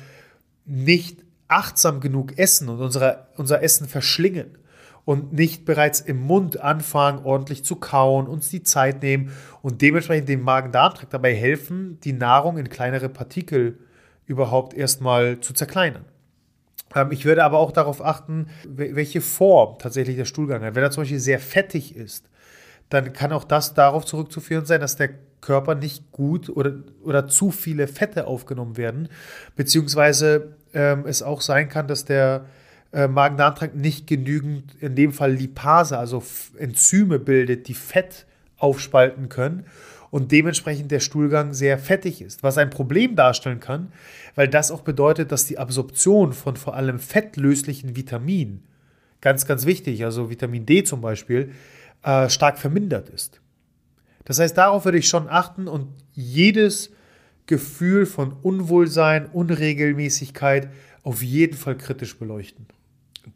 nicht achtsam genug essen und unsere, unser Essen verschlingen und nicht bereits im Mund anfangen, ordentlich zu kauen, uns die Zeit nehmen und dementsprechend dem Magen-Darm-Trakt dabei helfen, die Nahrung in kleinere Partikel überhaupt erstmal zu zerkleinern. Ähm, ich würde aber auch darauf achten, welche Form tatsächlich der Stuhlgang hat. Wenn er zum Beispiel sehr fettig ist, dann kann auch das darauf zurückzuführen sein, dass der Körper nicht gut oder, oder zu viele Fette aufgenommen werden, beziehungsweise ähm, es auch sein kann, dass der äh, Magen-Darm-Trakt nicht genügend, in dem Fall Lipase, also Enzyme bildet, die Fett aufspalten können und dementsprechend der Stuhlgang sehr fettig ist, was ein Problem darstellen kann, weil das auch bedeutet, dass die Absorption von vor allem fettlöslichen Vitaminen, ganz, ganz wichtig, also Vitamin D zum Beispiel, äh, stark vermindert ist. Das heißt, darauf würde ich schon achten und jedes Gefühl von Unwohlsein, Unregelmäßigkeit auf jeden Fall kritisch beleuchten.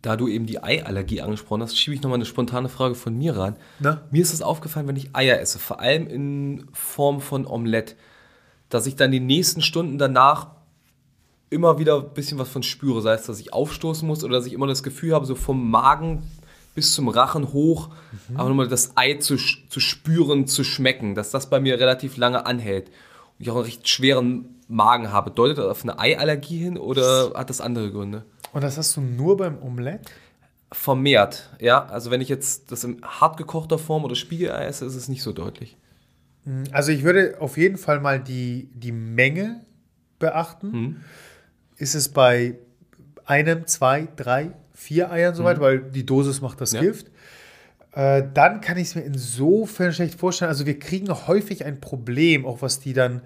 Da du eben die Eiallergie angesprochen hast, schiebe ich nochmal eine spontane Frage von mir ran. Na? Mir ist es aufgefallen, wenn ich Eier esse, vor allem in Form von Omelette, dass ich dann die nächsten Stunden danach immer wieder ein bisschen was von spüre. Sei es, dass ich aufstoßen muss oder dass ich immer das Gefühl habe, so vom Magen bis zum Rachen hoch, Mhm. aber nochmal das Ei zu, zu spüren, zu schmecken, dass das bei mir relativ lange anhält. Und ich auch einen recht schweren Magen habe. Deutet das auf eine Eiallergie hin oder hat das andere Gründe? Und das hast du nur beim Omelett? Vermehrt, ja. Also wenn ich jetzt das in hart gekochter Form oder Spiegelei esse, ist es nicht so deutlich. Also ich würde auf jeden Fall mal die, die Menge beachten. Ist es bei einem, zwei, drei, vier Eiern soweit, weil die Dosis macht das Ja. Gift. Äh, dann kann ich es mir insofern schlecht vorstellen. Also wir kriegen häufig ein Problem, auch was die dann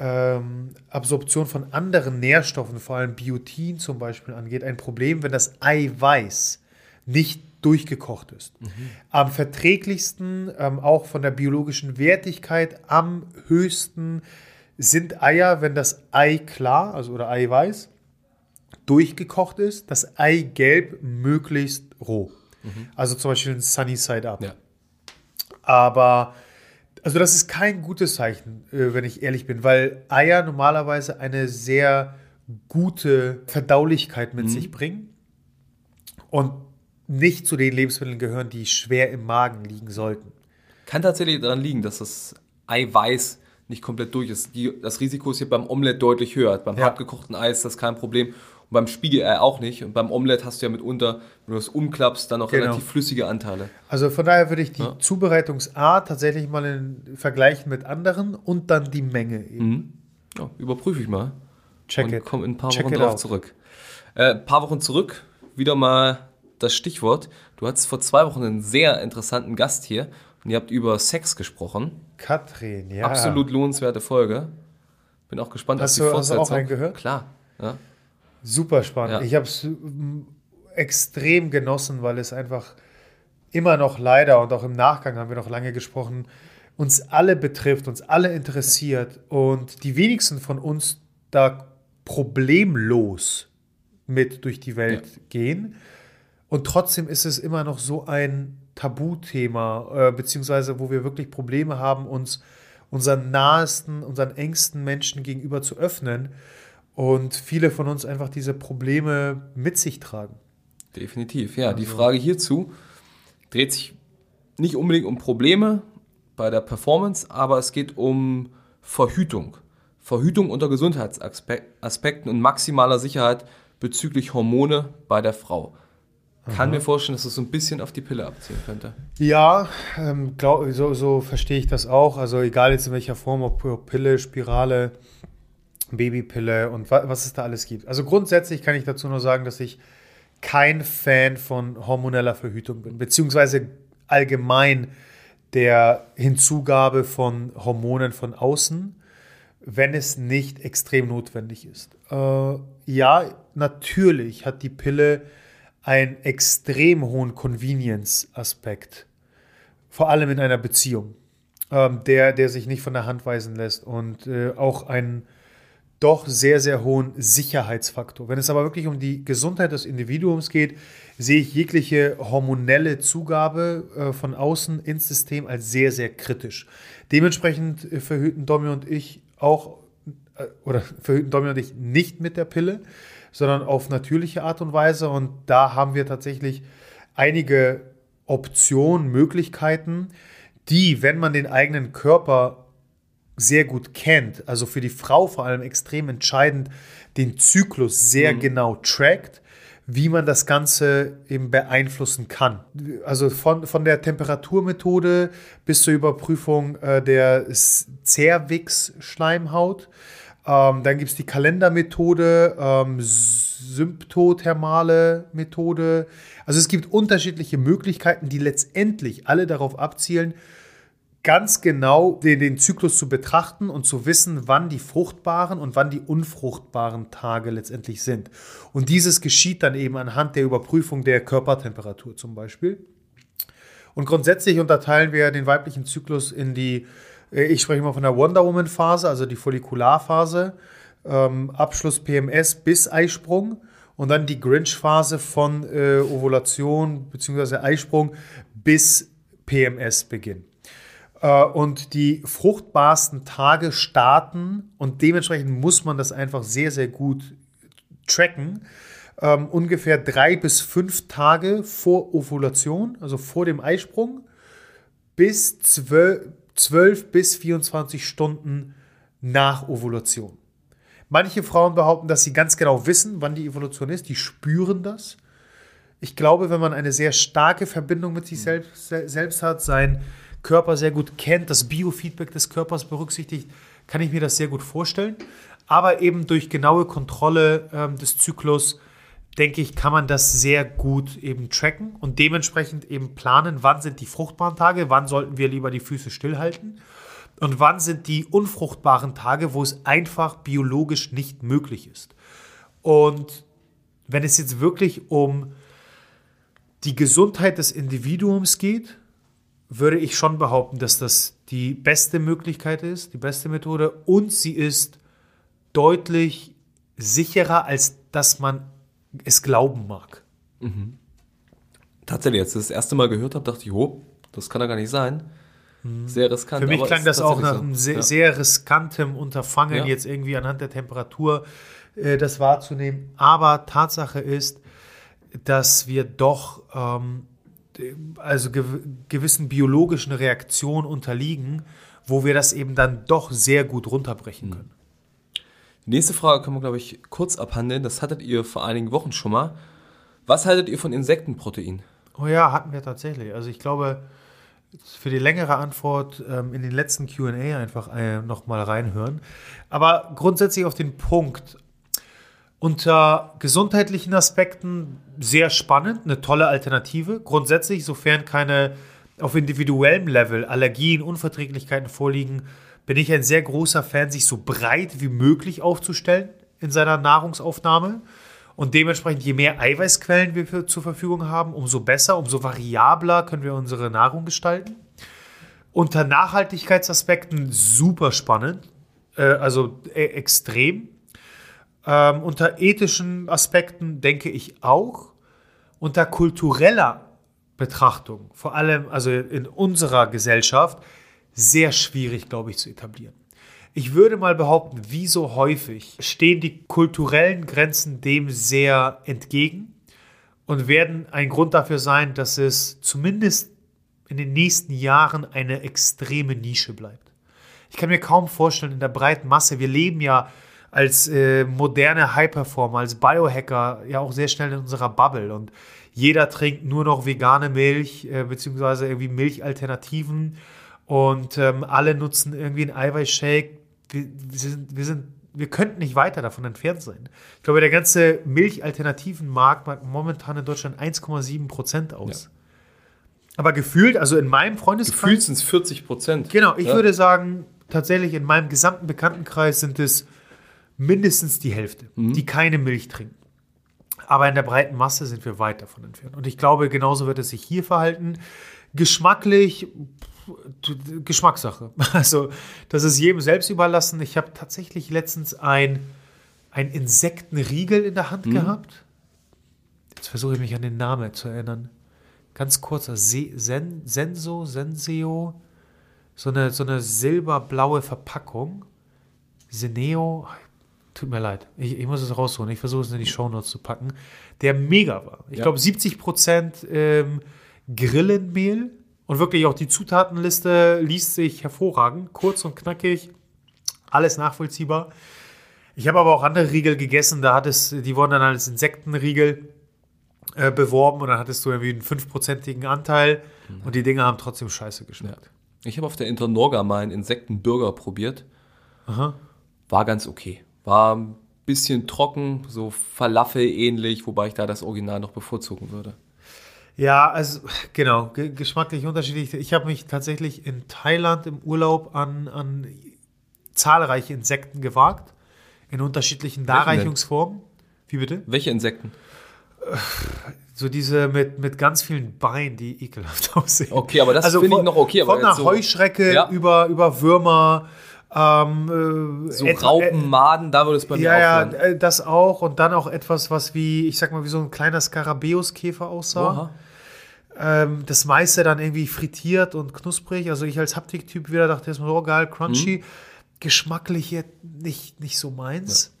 ähm, Absorption von anderen Nährstoffen, vor allem Biotin zum Beispiel angeht, ein Problem, wenn das Eiweiß nicht durchgekocht ist. Am verträglichsten, ähm, auch von der biologischen Wertigkeit, am höchsten sind Eier, wenn das Ei klar, also oder Eiweiß, durchgekocht ist, das Eigelb möglichst roh. Also zum Beispiel ein Sunny Side Up. Ja. Aber, also das ist kein gutes Zeichen, äh, wenn ich ehrlich bin, weil Eier normalerweise eine sehr gute Verdaulichkeit mit sich bringen und nicht zu den Lebensmitteln gehören, die schwer im Magen liegen sollten. Kann tatsächlich daran liegen, dass das Eiweiß nicht komplett durch ist. Die, das Risiko ist hier beim Omelett deutlich höher. Beim Ja. hartgekochten Ei ist das kein Problem. Und beim Spiegelei auch nicht. Und beim Omelett hast du ja mitunter, wenn du das umklappst, dann auch Genau. relativ flüssige Anteile. Also von daher würde ich die Ja. Zubereitungsart tatsächlich mal in vergleichen mit anderen und dann die Menge eben. Ja, überprüfe ich mal. Check und it. komme in ein paar Check Wochen drauf out. zurück. Äh, ein paar Wochen zurück, wieder mal das Stichwort. Du hattest vor zwei Wochen einen sehr interessanten Gast hier und ihr habt über Sex gesprochen. Katrin, ja. Absolut lohnenswerte Folge. Bin auch gespannt Hast auf die du- hast du auch Fortsetzung. reingehört? Klar. Ja. Super spannend. Ja. Ich habe es extrem genossen, weil es einfach immer noch leider und auch im Nachgang haben wir noch lange gesprochen, uns alle betrifft, uns alle interessiert und die wenigsten von uns da problemlos mit durch die Welt gehen. Und trotzdem ist es immer noch so ein Tabuthema, äh, beziehungsweise wo wir wirklich Probleme haben, uns unseren nahesten, unseren engsten Menschen gegenüber zu öffnen. Und viele von uns einfach diese Probleme mit sich tragen. Definitiv, ja. Die Also Frage hierzu dreht sich nicht unbedingt um Probleme bei der Performance, aber es geht um Verhütung. Verhütung unter Gesundheitsaspekten und maximaler Sicherheit bezüglich Hormone bei der Frau. Kann mir vorstellen, dass es so ein bisschen auf die Pille abziehen könnte. Ja, ähm, glaub, so, so verstehe ich das auch. Also egal jetzt in welcher Form, ob Pille, Spirale, Babypille und wa was es da alles gibt. Also grundsätzlich kann ich dazu nur sagen, dass ich kein Fan von hormoneller Verhütung bin, beziehungsweise allgemein der Hinzugabe von Hormonen von außen, wenn es nicht extrem notwendig ist. Äh, ja, natürlich hat die Pille einen extrem hohen Convenience-Aspekt, vor allem in einer Beziehung, ähm, der, der sich nicht von der Hand weisen lässt und äh, auch einen doch sehr, sehr hohen Sicherheitsfaktor. Wenn es aber wirklich um die Gesundheit des Individuums geht, sehe ich jegliche hormonelle Zugabe äh, von außen ins System als sehr, sehr kritisch. Dementsprechend äh, verhüten Domi und ich auch, äh, oder verhüten Domi und ich nicht mit der Pille, sondern auf natürliche Art und Weise. Und da haben wir tatsächlich einige Optionen, Möglichkeiten, die, wenn man den eigenen Körper sehr gut kennt, also für die Frau vor allem extrem entscheidend, den Zyklus sehr genau trackt, wie man das Ganze eben beeinflussen kann. Also von, von der Temperaturmethode bis zur Überprüfung äh, der Cervix-Schleimhaut. Ähm, dann gibt es die Kalendermethode, ähm, symptothermale Methode. Also es gibt unterschiedliche Möglichkeiten, die letztendlich alle darauf abzielen, ganz genau den, den Zyklus zu betrachten und zu wissen, wann die fruchtbaren und wann die unfruchtbaren Tage letztendlich sind. Und dieses geschieht dann eben anhand der Überprüfung der Körpertemperatur zum Beispiel. Und grundsätzlich unterteilen wir den weiblichen Zyklus in die, äh, ich spreche mal von der Wonder Woman Phase, also die Follikularphase, ähm, Abschluss PMS bis Eisprung. und dann die Grinch-Phase von äh, Ovulation bzw. Eisprung bis PMS-Beginn. Äh, und die fruchtbarsten Tage starten und dementsprechend muss man das einfach sehr, sehr gut tracken. Ähm, ungefähr drei bis fünf Tage vor Ovulation, also vor dem Eisprung, bis zwölf, 12 bis 24 Stunden nach Ovulation. Manche Frauen behaupten, dass sie ganz genau wissen, wann die Evolution ist. Die spüren das. Ich glaube, wenn man eine sehr starke Verbindung mit sich selbst, selbst hat, seinen Körper sehr gut kennt, das Biofeedback des Körpers berücksichtigt, kann ich mir das sehr gut vorstellen. Aber eben durch genaue Kontrolle ähm, des Zyklus, denke ich, kann man das sehr gut eben tracken und dementsprechend eben planen, wann sind die fruchtbaren Tage, wann sollten wir lieber die Füße stillhalten und wann sind die unfruchtbaren Tage, wo es einfach biologisch nicht möglich ist. Und wenn es jetzt wirklich um die Gesundheit des Individuums geht, würde ich schon behaupten, dass das die beste Möglichkeit ist, die beste Methode und sie ist deutlich sicherer, als dass man es glauben mag. Mhm. Tatsächlich, als ich das erste Mal gehört habe, dachte ich, oh, das kann ja gar nicht sein. Sehr riskant. Für mich klang das auch nach einem sehr, ja. sehr riskantem Unterfangen, ja. jetzt irgendwie anhand der Temperatur äh, das wahrzunehmen. Aber Tatsache ist, dass wir doch ähm, also gew gewissen biologischen Reaktionen unterliegen, wo wir das eben dann doch sehr gut runterbrechen mhm. können. Die nächste Frage können wir, glaube ich, kurz abhandeln. Das hattet ihr vor einigen Wochen schon mal. Was haltet ihr von Insektenprotein? Oh ja, hatten wir tatsächlich. Also ich glaube, für die längere Antwort ähm, in den letzten QA einfach äh, nochmal reinhören. Aber grundsätzlich auf den Punkt. Unter gesundheitlichen Aspekten sehr spannend, eine tolle Alternative. Grundsätzlich, sofern keine auf individuellem Level Allergien, Unverträglichkeiten vorliegen, bin ich ein sehr großer Fan, sich so breit wie möglich aufzustellen in seiner Nahrungsaufnahme. Und dementsprechend, je mehr Eiweißquellen wir für, zur Verfügung haben, umso besser, umso variabler können wir unsere Nahrung gestalten. Unter Nachhaltigkeitsaspekten super spannend, äh, also äh, extrem. Ähm, unter ethischen Aspekten denke ich auch. Unter kultureller Betrachtung, vor allem also in unserer Gesellschaft, sehr schwierig, glaube ich, zu etablieren. Ich würde mal behaupten, wie so häufig stehen die kulturellen Grenzen dem sehr entgegen und werden ein Grund dafür sein, dass es zumindest in den nächsten Jahren eine extreme Nische bleibt. Ich kann mir kaum vorstellen, in der breiten Masse, wir leben ja als äh, moderne High-Performer, als Biohacker ja auch sehr schnell in unserer Bubble und jeder trinkt nur noch vegane Milch, äh, beziehungsweise irgendwie Milchalternativen und ähm, alle nutzen irgendwie einen Eiweißshake, wir, wir, sind, wir, sind, wir könnten nicht weiter davon entfernt sein. Ich glaube, der ganze Milchalternativenmarkt macht momentan in Deutschland 1,7 Prozent aus. Ja. Aber gefühlt, also in meinem Freundeskreis. Gefühlt sind es 40 Prozent. Genau, ich ja. würde sagen, tatsächlich in meinem gesamten Bekanntenkreis sind es mindestens die Hälfte, mhm. die keine Milch trinken. Aber in der breiten Masse sind wir weit davon entfernt. Und ich glaube, genauso wird es sich hier verhalten. Geschmacklich, Geschmackssache. Also, das ist jedem selbst überlassen. Ich habe tatsächlich letztens ein, ein Insektenriegel in der Hand mhm. gehabt. Jetzt versuche ich mich an den Namen zu erinnern. Ganz kurzer Se Sen Senso, Senseo. So eine, so eine silberblaue Verpackung. Seneo. Tut mir leid. Ich, ich muss es rausholen. Ich versuche es in die Shownotes zu packen. Der mega war. Ich ja. glaube, 70 Prozent ähm, Grillenmehl und wirklich auch die Zutatenliste liest sich hervorragend, kurz und knackig, alles nachvollziehbar. Ich habe aber auch andere Riegel gegessen, da hat es, die wurden dann als Insektenriegel äh, beworben und dann hattest du irgendwie einen fünfprozentigen Anteil mhm. und die Dinge haben trotzdem scheiße geschmeckt. Ja. Ich habe auf der Internorga mal einen Insektenburger probiert. Aha. War ganz okay. War ein bisschen trocken, so Falafel ähnlich, wobei ich da das Original noch bevorzugen würde. Ja, also genau, geschmacklich unterschiedlich. Ich habe mich tatsächlich in Thailand im Urlaub an, an zahlreiche Insekten gewagt, in unterschiedlichen Darreichungsformen. Wie bitte? Welche Insekten? So diese mit, mit ganz vielen Beinen, die ekelhaft aussehen. Okay, aber das also finde ich noch okay. von einer so Heuschrecke ja. über, über Würmer, Ähm, äh, So et- Raupen, Maden, da würde es bei mir ja, ja, aufhören. äh, das auch. Und dann auch etwas, was wie, ich sag mal, wie so ein kleiner Skarabäuskäfer aussah. Ähm, das meiste dann irgendwie frittiert und knusprig. Also ich als Haptiktyp wieder dachte erstmal, oh geil, crunchy. Mhm. Geschmacklich jetzt nicht, nicht so meins.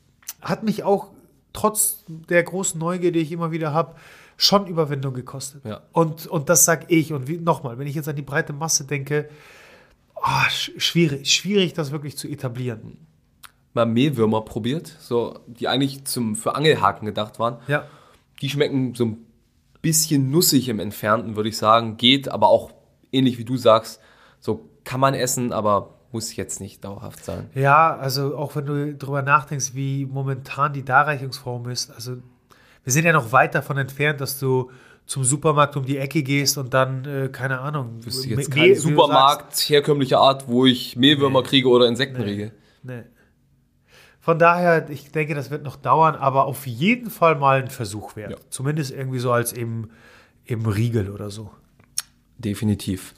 Hat mich auch trotz der großen Neugier, die ich immer wieder habe, schon Überwindung gekostet. Ja. Und, und das sag ich. Und nochmal, wenn ich jetzt an die breite Masse denke, sch schwierig, schwierig, das wirklich zu etablieren. Mal Mehlwürmer probiert, so, die eigentlich zum, für Angelhaken gedacht waren. Ja. Die schmecken so ein bisschen nussig im Entfernten, würde ich sagen. Geht, aber auch ähnlich wie du sagst, so kann man essen, aber muss jetzt nicht dauerhaft sein. Ja, also auch wenn du drüber nachdenkst, wie momentan die Darreichungsform ist, also wir sind ja noch weit davon entfernt, dass du zum Supermarkt um die Ecke gehst und dann, äh, keine Ahnung, Wüsste jetzt Me- kein Me- wie du Supermarkt herkömmlicher Art, wo ich Mehlwürmer kriege oder Insektenriegel. sagst, nee. Von daher, ich denke, das wird noch dauern, aber auf jeden Fall mal ein Versuch wert. Ja. Zumindest irgendwie so als im, im Riegel oder so. Definitiv.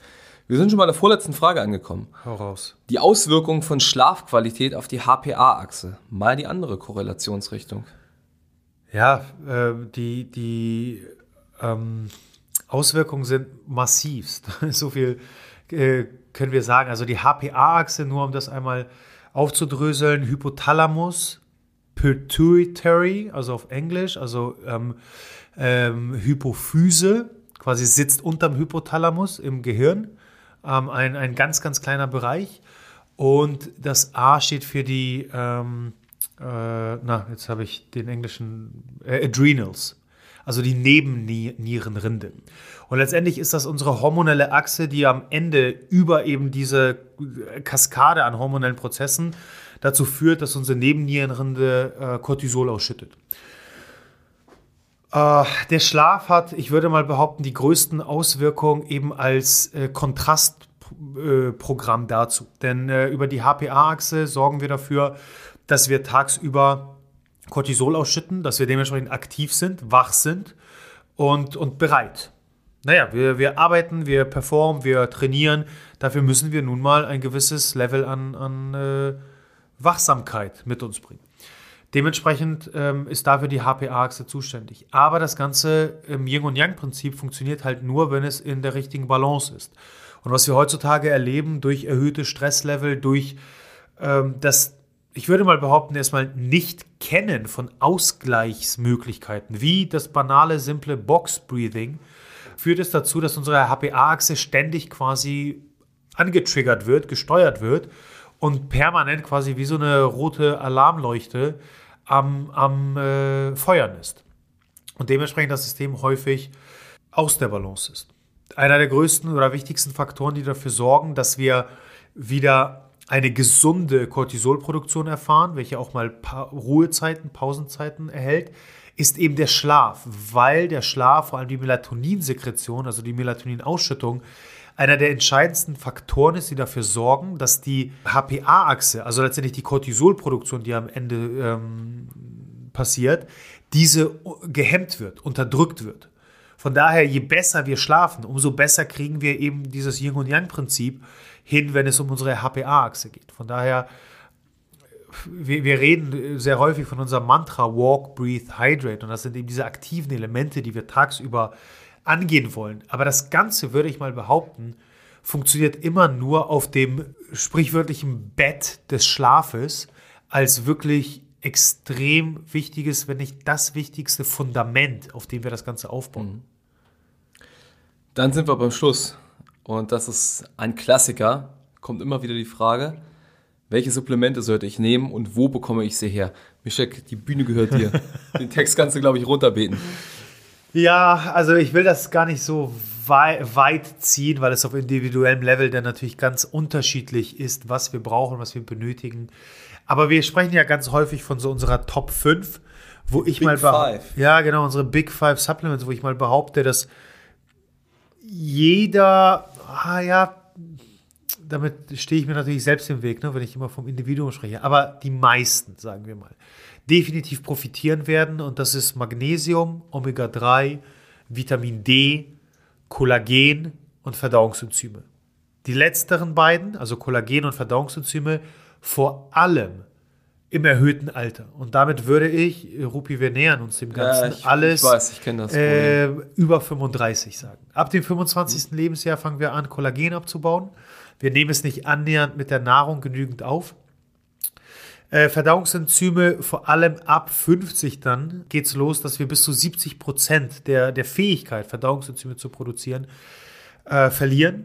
Wir sind schon bei der vorletzten Frage angekommen. Hau raus. Die Auswirkung von Schlafqualität auf die HPA-Achse. Mal die andere Korrelationsrichtung. Ja, äh, die, die ähm, Auswirkungen sind massivst. so viel äh, können wir sagen. Also die HPA-Achse, nur um das einmal aufzudröseln, Hypothalamus, Pituitary, also auf Englisch, also ähm, ähm, Hypophyse, quasi sitzt unterm Hypothalamus im Gehirn, ähm, ein, ein ganz, ganz kleiner Bereich. Und das A steht für die, ähm, äh, na, jetzt habe ich den englischen, äh, Adrenals, also die Nebennierenrinde. Und letztendlich ist das unsere hormonelle Achse, die am Ende über eben diese Kaskade an hormonellen Prozessen dazu führt, dass unsere Nebennierenrinde äh, Cortisol ausschüttet. Äh, der Schlaf hat, ich würde mal behaupten, die größten Auswirkungen eben als äh, Kontrastprogramm dazu. Denn äh, über die HPA-Achse sorgen wir dafür, dass wir tagsüber Cortisol ausschütten, dass wir dementsprechend aktiv sind, wach sind und, und bereit. Naja, wir, wir arbeiten, wir performen, wir trainieren. Dafür müssen wir nun mal ein gewisses Level an, an äh, Wachsamkeit mit uns bringen. Dementsprechend ähm, ist dafür die HPA-Achse zuständig. Aber das Ganze im Yin- und Yang-Prinzip funktioniert halt nur, wenn es in der richtigen Balance ist. Und was wir heutzutage erleben durch erhöhte Stresslevel, durch ähm, das, ich würde mal behaupten, erstmal nicht kennen von Ausgleichsmöglichkeiten, wie das banale, simple Box-Breathing, führt es dazu, dass unsere HPA-Achse ständig quasi angetriggert wird, gesteuert wird und permanent quasi wie so eine rote Alarmleuchte am, am äh, Feuern ist. Und dementsprechend das System häufig aus der Balance ist. Einer der größten oder wichtigsten Faktoren, die dafür sorgen, dass wir wieder eine gesunde Cortisolproduktion erfahren, welche auch mal pa Ruhezeiten, Pausenzeiten erhält, ist eben der Schlaf, weil der Schlaf, vor allem die Melatoninsekretion, also die Melatoninausschüttung, einer der entscheidendsten Faktoren ist, die dafür sorgen, dass die HPA-Achse, also letztendlich die Cortisolproduktion, die am Ende ähm, passiert, diese gehemmt wird, unterdrückt wird. Von daher, je besser wir schlafen, umso besser kriegen wir eben dieses Yin- und Yang-Prinzip hin, wenn es um unsere HPA-Achse geht. Von daher, wir, wir reden sehr häufig von unserem Mantra Walk, Breathe, Hydrate. Und das sind eben diese aktiven Elemente, die wir tagsüber angehen wollen. Aber das Ganze, würde ich mal behaupten, funktioniert immer nur auf dem sprichwörtlichen Bett des Schlafes als wirklich extrem wichtiges, wenn nicht das wichtigste Fundament, auf dem wir das Ganze aufbauen. Dann sind wir beim Schluss. Und das ist ein Klassiker. Kommt immer wieder die Frage, welche Supplemente sollte ich nehmen und wo bekomme ich sie her? Mischek, die Bühne gehört dir. Den Text kannst du, glaube ich, runterbeten. Ja, also ich will das gar nicht so wei weit ziehen, weil es auf individuellem Level dann natürlich ganz unterschiedlich ist, was wir brauchen, was wir benötigen. Aber wir sprechen ja ganz häufig von so unserer Top 5, wo ich Big mal behau- Five. Ja, genau, unsere Big Five Supplements, wo ich mal behaupte, dass jeder, ah ja, damit stehe ich mir natürlich selbst im Weg, ne, wenn ich immer vom Individuum spreche. Aber die meisten, sagen wir mal, definitiv profitieren werden. Und das ist Magnesium, Omega-3, Vitamin D, Kollagen und Verdauungsenzyme. Die letzteren beiden, also Kollagen und Verdauungsenzyme, vor allem im erhöhten Alter. Und damit würde ich, Rupi, wir nähern uns dem Ganzen, Ja, ich- alles ich weiß, ich das äh, über 35 sagen. Ab dem 25. Lebensjahr fangen wir an, Kollagen abzubauen. Wir nehmen es nicht annähernd mit der Nahrung genügend auf. Äh, Verdauungsenzyme, vor allem ab 50 dann, geht es los, dass wir bis zu 70 Prozent der, der Fähigkeit, Verdauungsenzyme zu produzieren, äh, verlieren.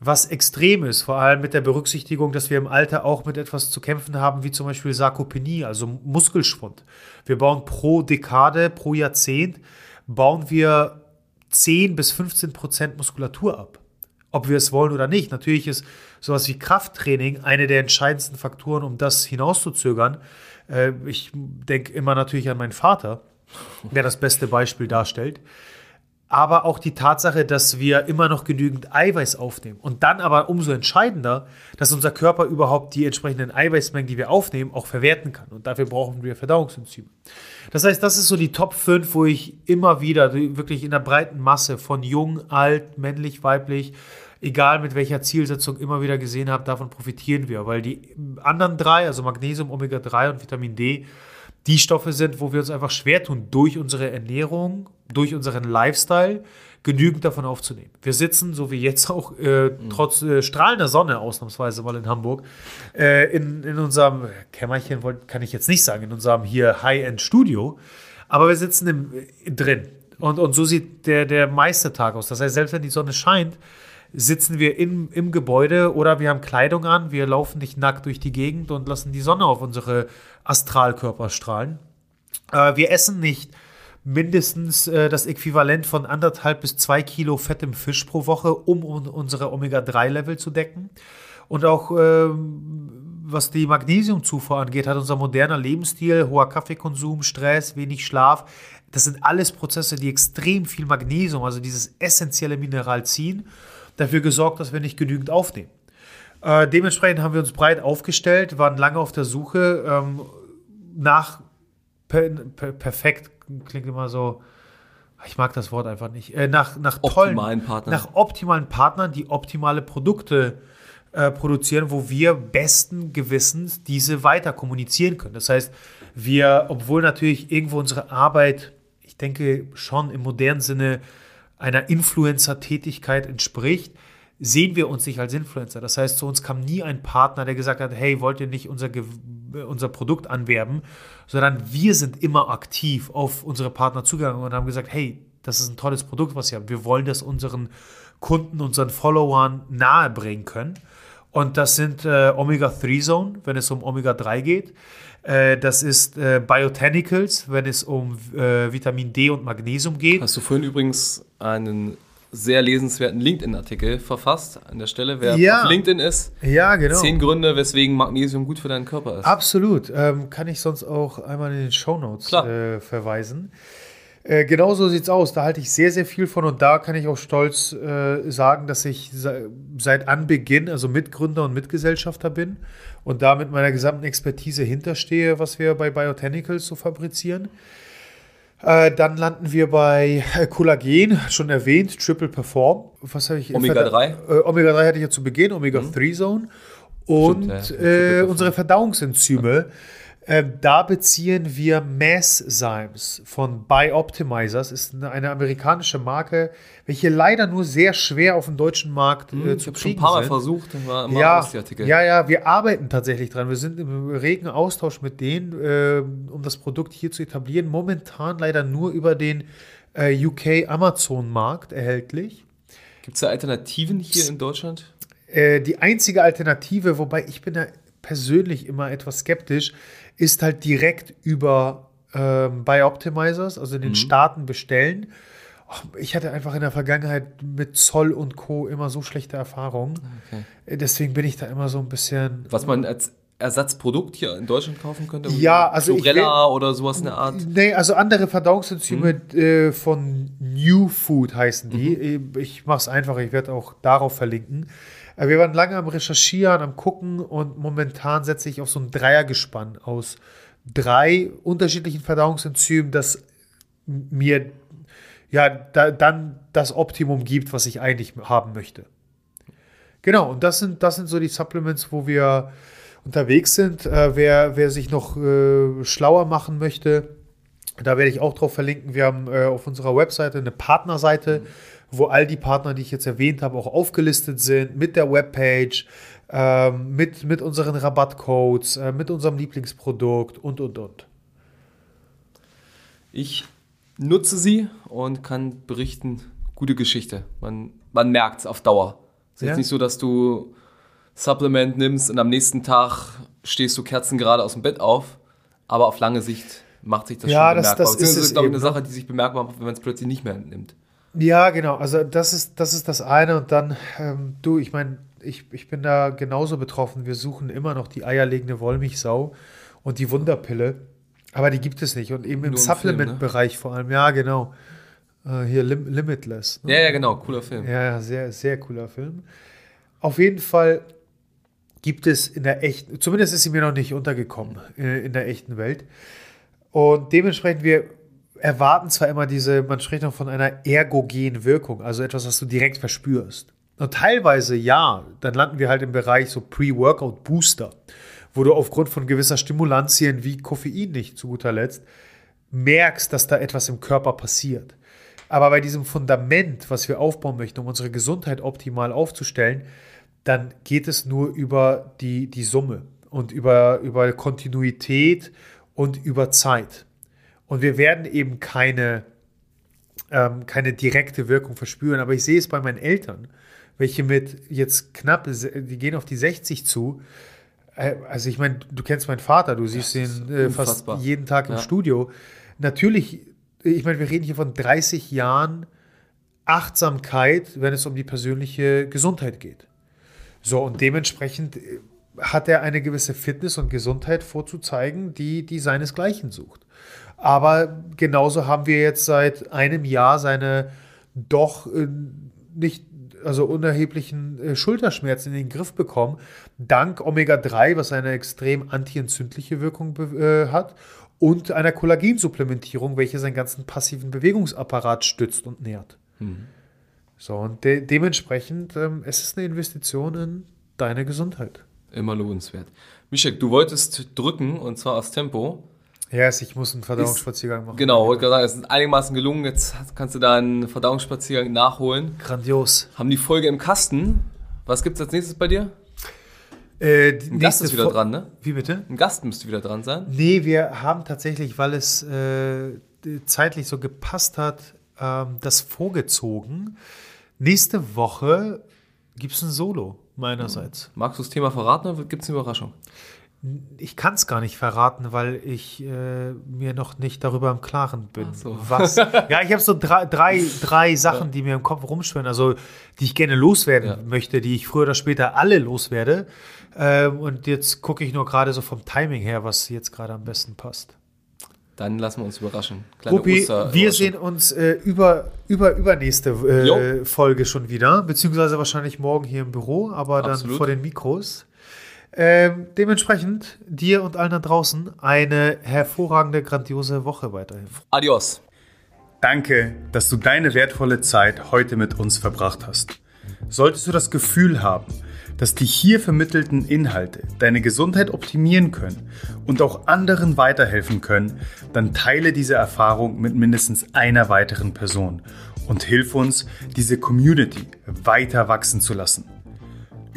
Was extrem ist, vor allem mit der Berücksichtigung, dass wir im Alter auch mit etwas zu kämpfen haben, wie zum Beispiel Sarkopenie, also Muskelschwund. Wir bauen pro Dekade, pro Jahrzehnt, bauen wir 10 bis 15 Prozent Muskulatur ab. Ob wir es wollen oder nicht. Natürlich ist sowas wie Krafttraining eine der entscheidendsten Faktoren, um das hinauszuzögern. Äh, ich denke immer natürlich an meinen Vater, der das beste Beispiel darstellt aber auch die Tatsache, dass wir immer noch genügend Eiweiß aufnehmen. Und dann aber umso entscheidender, dass unser Körper überhaupt die entsprechenden Eiweißmengen, die wir aufnehmen, auch verwerten kann. Und dafür brauchen wir Verdauungsenzyme. Das heißt, das ist so die Top 5, wo ich immer wieder wirklich in der breiten Masse von jung, alt, männlich, weiblich, egal mit welcher Zielsetzung immer wieder gesehen habe, davon profitieren wir. Weil die anderen drei, also Magnesium, Omega-3 und Vitamin D, die Stoffe sind, wo wir uns einfach schwer tun, durch unsere Ernährung, durch unseren Lifestyle genügend davon aufzunehmen. Wir sitzen, so wie jetzt auch, äh, trotz äh, strahlender Sonne ausnahmsweise mal in Hamburg, äh, in, in unserem Kämmerchen, kann ich jetzt nicht sagen, in unserem hier High-End-Studio, aber wir sitzen im, äh, drin. Und, und so sieht der, der meiste Tag aus. Das heißt, selbst wenn die Sonne scheint, sitzen wir im, im Gebäude oder wir haben Kleidung an, wir laufen nicht nackt durch die Gegend und lassen die Sonne auf unsere Astralkörper strahlen. Äh, wir essen nicht mindestens äh, das Äquivalent von anderthalb bis zwei Kilo fettem Fisch pro Woche, um, un- unsere Omega-3-Level zu decken. Und auch ähm, was die Magnesiumzufuhr angeht, hat unser moderner Lebensstil, hoher Kaffeekonsum, Stress, wenig Schlaf, das sind alles Prozesse, die extrem viel Magnesium, also dieses essentielle Mineral ziehen, dafür gesorgt, dass wir nicht genügend aufnehmen. Äh, dementsprechend haben wir uns breit aufgestellt, waren lange auf der Suche ähm, nach per, per, perfekt, klingt immer so, ich mag das Wort einfach nicht, äh, nach, nach tollen, Optimalen Partnern. nach optimalen Partnern, die optimale Produkte äh, produzieren, wo wir besten Gewissens diese weiter kommunizieren können. Das heißt, wir, obwohl natürlich irgendwo unsere Arbeit, ich denke schon im modernen Sinne einer Influencer-Tätigkeit entspricht, sehen wir uns nicht als Influencer. Das heißt, zu uns kam nie ein Partner, der gesagt hat, hey, wollt ihr nicht unser, unser Produkt anwerben, sondern wir sind immer aktiv auf unsere Partner zugegangen und haben gesagt, hey, das ist ein tolles Produkt, was ihr habt. Wir wollen das unseren Kunden, unseren Followern nahebringen können. Und das sind äh, Omega-3-Zone, wenn es um Omega-3 geht. Äh, das ist äh, Biotanicals, wenn es um äh, Vitamin D und Magnesium geht. Hast du vorhin übrigens einen sehr lesenswerten LinkedIn-Artikel verfasst an der Stelle. Wer Ja. auf LinkedIn ist, Ja, genau. zehn Gründe, weswegen Magnesium gut für deinen Körper ist. Absolut. Ähm, kann ich sonst auch einmal in den Shownotes Klar. äh, verweisen. Äh, genau so sieht's aus. Da halte ich sehr, sehr viel von und da kann ich auch stolz äh, sagen, dass ich se seit Anbeginn, also Mitgründer und Mitgesellschafter bin und da mit meiner gesamten Expertise hinterstehe, was wir bei Biotanicals so fabrizieren. Äh, dann landen wir bei äh, Kollagen, schon erwähnt, Triple Perform. Was habe ich? Omega-3? Äh, Omega-3 hatte ich ja zu Beginn, Omega-3-Zone. Und Stimmt, ja, äh, unsere Verdauungsenzyme, äh, da beziehen wir Masszymes von Bioptimizers, ist eine, amerikanische Marke, welche leider nur sehr schwer auf dem deutschen Markt äh, Hm, ich zu habe schon ein kriegen paar Mal sind. versucht, war immer Ja, ja, ja, wir arbeiten tatsächlich dran. Wir sind im regen Austausch mit denen, äh, um das Produkt hier zu etablieren. Momentan leider nur über den äh, UK Amazon-Markt erhältlich. Gibt es da Alternativen hier in Deutschland? Äh, die einzige Alternative, wobei ich bin da persönlich immer etwas skeptisch, ist halt direkt über ähm, Bioptimizers, also in den Staaten bestellen. Ich hatte einfach in der Vergangenheit mit Zoll und Co. immer so schlechte Erfahrungen. Okay. Äh, Deswegen bin ich da immer so ein bisschen. Was man als Ersatzprodukt hier in Deutschland kaufen könnte? Ja, also ich Chlorella oder sowas in der Art. Nee, also andere Verdauungsenzyme äh, von New Food heißen die. Mhm. Ich mache es einfach, ich werde auch darauf verlinken. Äh, wir waren lange am Recherchieren, am Gucken und momentan setze ich auf so ein Dreiergespann aus drei unterschiedlichen Verdauungsenzymen, das mir ja da, dann das Optimum gibt, was ich eigentlich haben möchte. Genau, und das sind, das sind so die Supplements, wo wir unterwegs sind. Äh, wer, wer sich noch äh, schlauer machen möchte, da werde ich auch drauf verlinken. Wir haben äh, auf unserer Webseite eine Partnerseite, wo all die Partner, die ich jetzt erwähnt habe, auch aufgelistet sind, mit der Webpage, ähm, mit, mit unseren Rabattcodes, äh, mit unserem Lieblingsprodukt und, und, und. Ich nutze sie und kann berichten, gute Geschichte. Man, man merkt es auf Dauer. Es ist Ja. jetzt nicht so, dass du Supplement nimmst und am nächsten Tag stehst du kerzengerade aus dem Bett auf, aber auf lange Sicht macht sich das Ja, schon das- bemerkbar. das ist Beziehungsweise es glaube ich, eine ne? Sache, die sich bemerkbar macht, wenn man es plötzlich nicht mehr nimmt. Ja, genau. Also das ist das, ist das eine. Und dann, ähm, du, ich meine, ich, ich bin da genauso betroffen. Wir suchen immer noch die eierlegende Wollmilchsau und die Wunderpille. Aber die gibt es nicht. Und eben im Film, Supplement-Bereich vor allem. Ja, genau. Äh, hier Lim Limitless. ne? Ja, ja, genau, cooler Film. Ja, ja, sehr, sehr cooler Film. Auf jeden Fall gibt es in der echten, zumindest ist sie mir noch nicht untergekommen äh, in der echten Welt. Und dementsprechend, wir erwarten zwar immer diese, man spricht noch von einer ergogenen Wirkung, also etwas, was du direkt verspürst. Und teilweise ja, dann landen wir halt im Bereich so Pre-Workout-Booster, wo du aufgrund von gewisser Stimulantien wie Koffein nicht zu guter Letzt merkst, dass da etwas im Körper passiert. Aber bei diesem Fundament, was wir aufbauen möchten, um unsere Gesundheit optimal aufzustellen, dann geht es nur über die, die Summe und über, über Kontinuität und über Zeit. Und wir werden eben keine, ähm, keine direkte Wirkung verspüren. Aber ich sehe es bei meinen Eltern, welche mit jetzt knapp, die gehen auf die 60 zu. Äh, Also ich meine, du kennst meinen Vater, du siehst ihn äh, fast jeden Tag im Ja. Studio. Natürlich, ich meine, wir reden hier von 30 Jahren Achtsamkeit, wenn es um die persönliche Gesundheit geht. So, und dementsprechend äh, hat er eine gewisse Fitness und Gesundheit vorzuzeigen, die, die seinesgleichen sucht. Aber genauso haben wir jetzt seit einem Jahr seine doch äh, nicht, also unerheblichen äh, Schulterschmerzen in den Griff bekommen, dank Omega-3, was eine extrem antientzündliche Wirkung äh, hat, und einer Kollagensupplementierung, welche seinen ganzen passiven Bewegungsapparat stützt und nährt. So, und de dementsprechend, ähm, es ist eine Investition in deine Gesundheit. Immer lohnenswert. Mischek, du wolltest drücken und zwar aus Tempo. Ja, yes, ich muss einen Verdauungsspaziergang machen. Genau, wollte gerade sagen, es ist einigermaßen gelungen. Jetzt kannst du da einen Verdauungsspaziergang nachholen. Grandios. Haben die Folge im Kasten. Was gibt's als nächstes bei dir? Äh, Ein Gast ist wieder Fo- dran, ne? Wie bitte? Ein Gast müsste wieder dran sein. Nee, wir haben tatsächlich, weil es äh, zeitlich so gepasst hat, ähm, das vorgezogen. Nächste Woche gibt es ein Solo meinerseits. Magst du das Thema verraten oder gibt es eine Überraschung? Ich kann es gar nicht verraten, weil ich äh, mir noch nicht darüber im Klaren bin. So. Was? Ja, ich habe so drei, drei, drei Sachen, die mir im Kopf rumschwirren, also die ich gerne loswerden Ja. möchte, die ich früher oder später alle loswerde. Ähm, und jetzt gucke ich nur gerade so vom Timing her, was jetzt gerade am besten passt. Dann lassen wir uns überraschen. Kleine Rupi, wir sehen uns äh, über, über übernächste äh. Folge schon wieder, beziehungsweise wahrscheinlich morgen hier im Büro, aber dann Absolut. vor den Mikros. Ähm, dementsprechend dir und allen da draußen eine hervorragende, grandiose Woche weiterhin. Adios. Danke, dass du deine wertvolle Zeit heute mit uns verbracht hast. Solltest du das Gefühl haben, dass die hier vermittelten Inhalte deine Gesundheit optimieren können und auch anderen weiterhelfen können, dann teile diese Erfahrung mit mindestens einer weiteren Person und hilf uns, diese Community weiter wachsen zu lassen.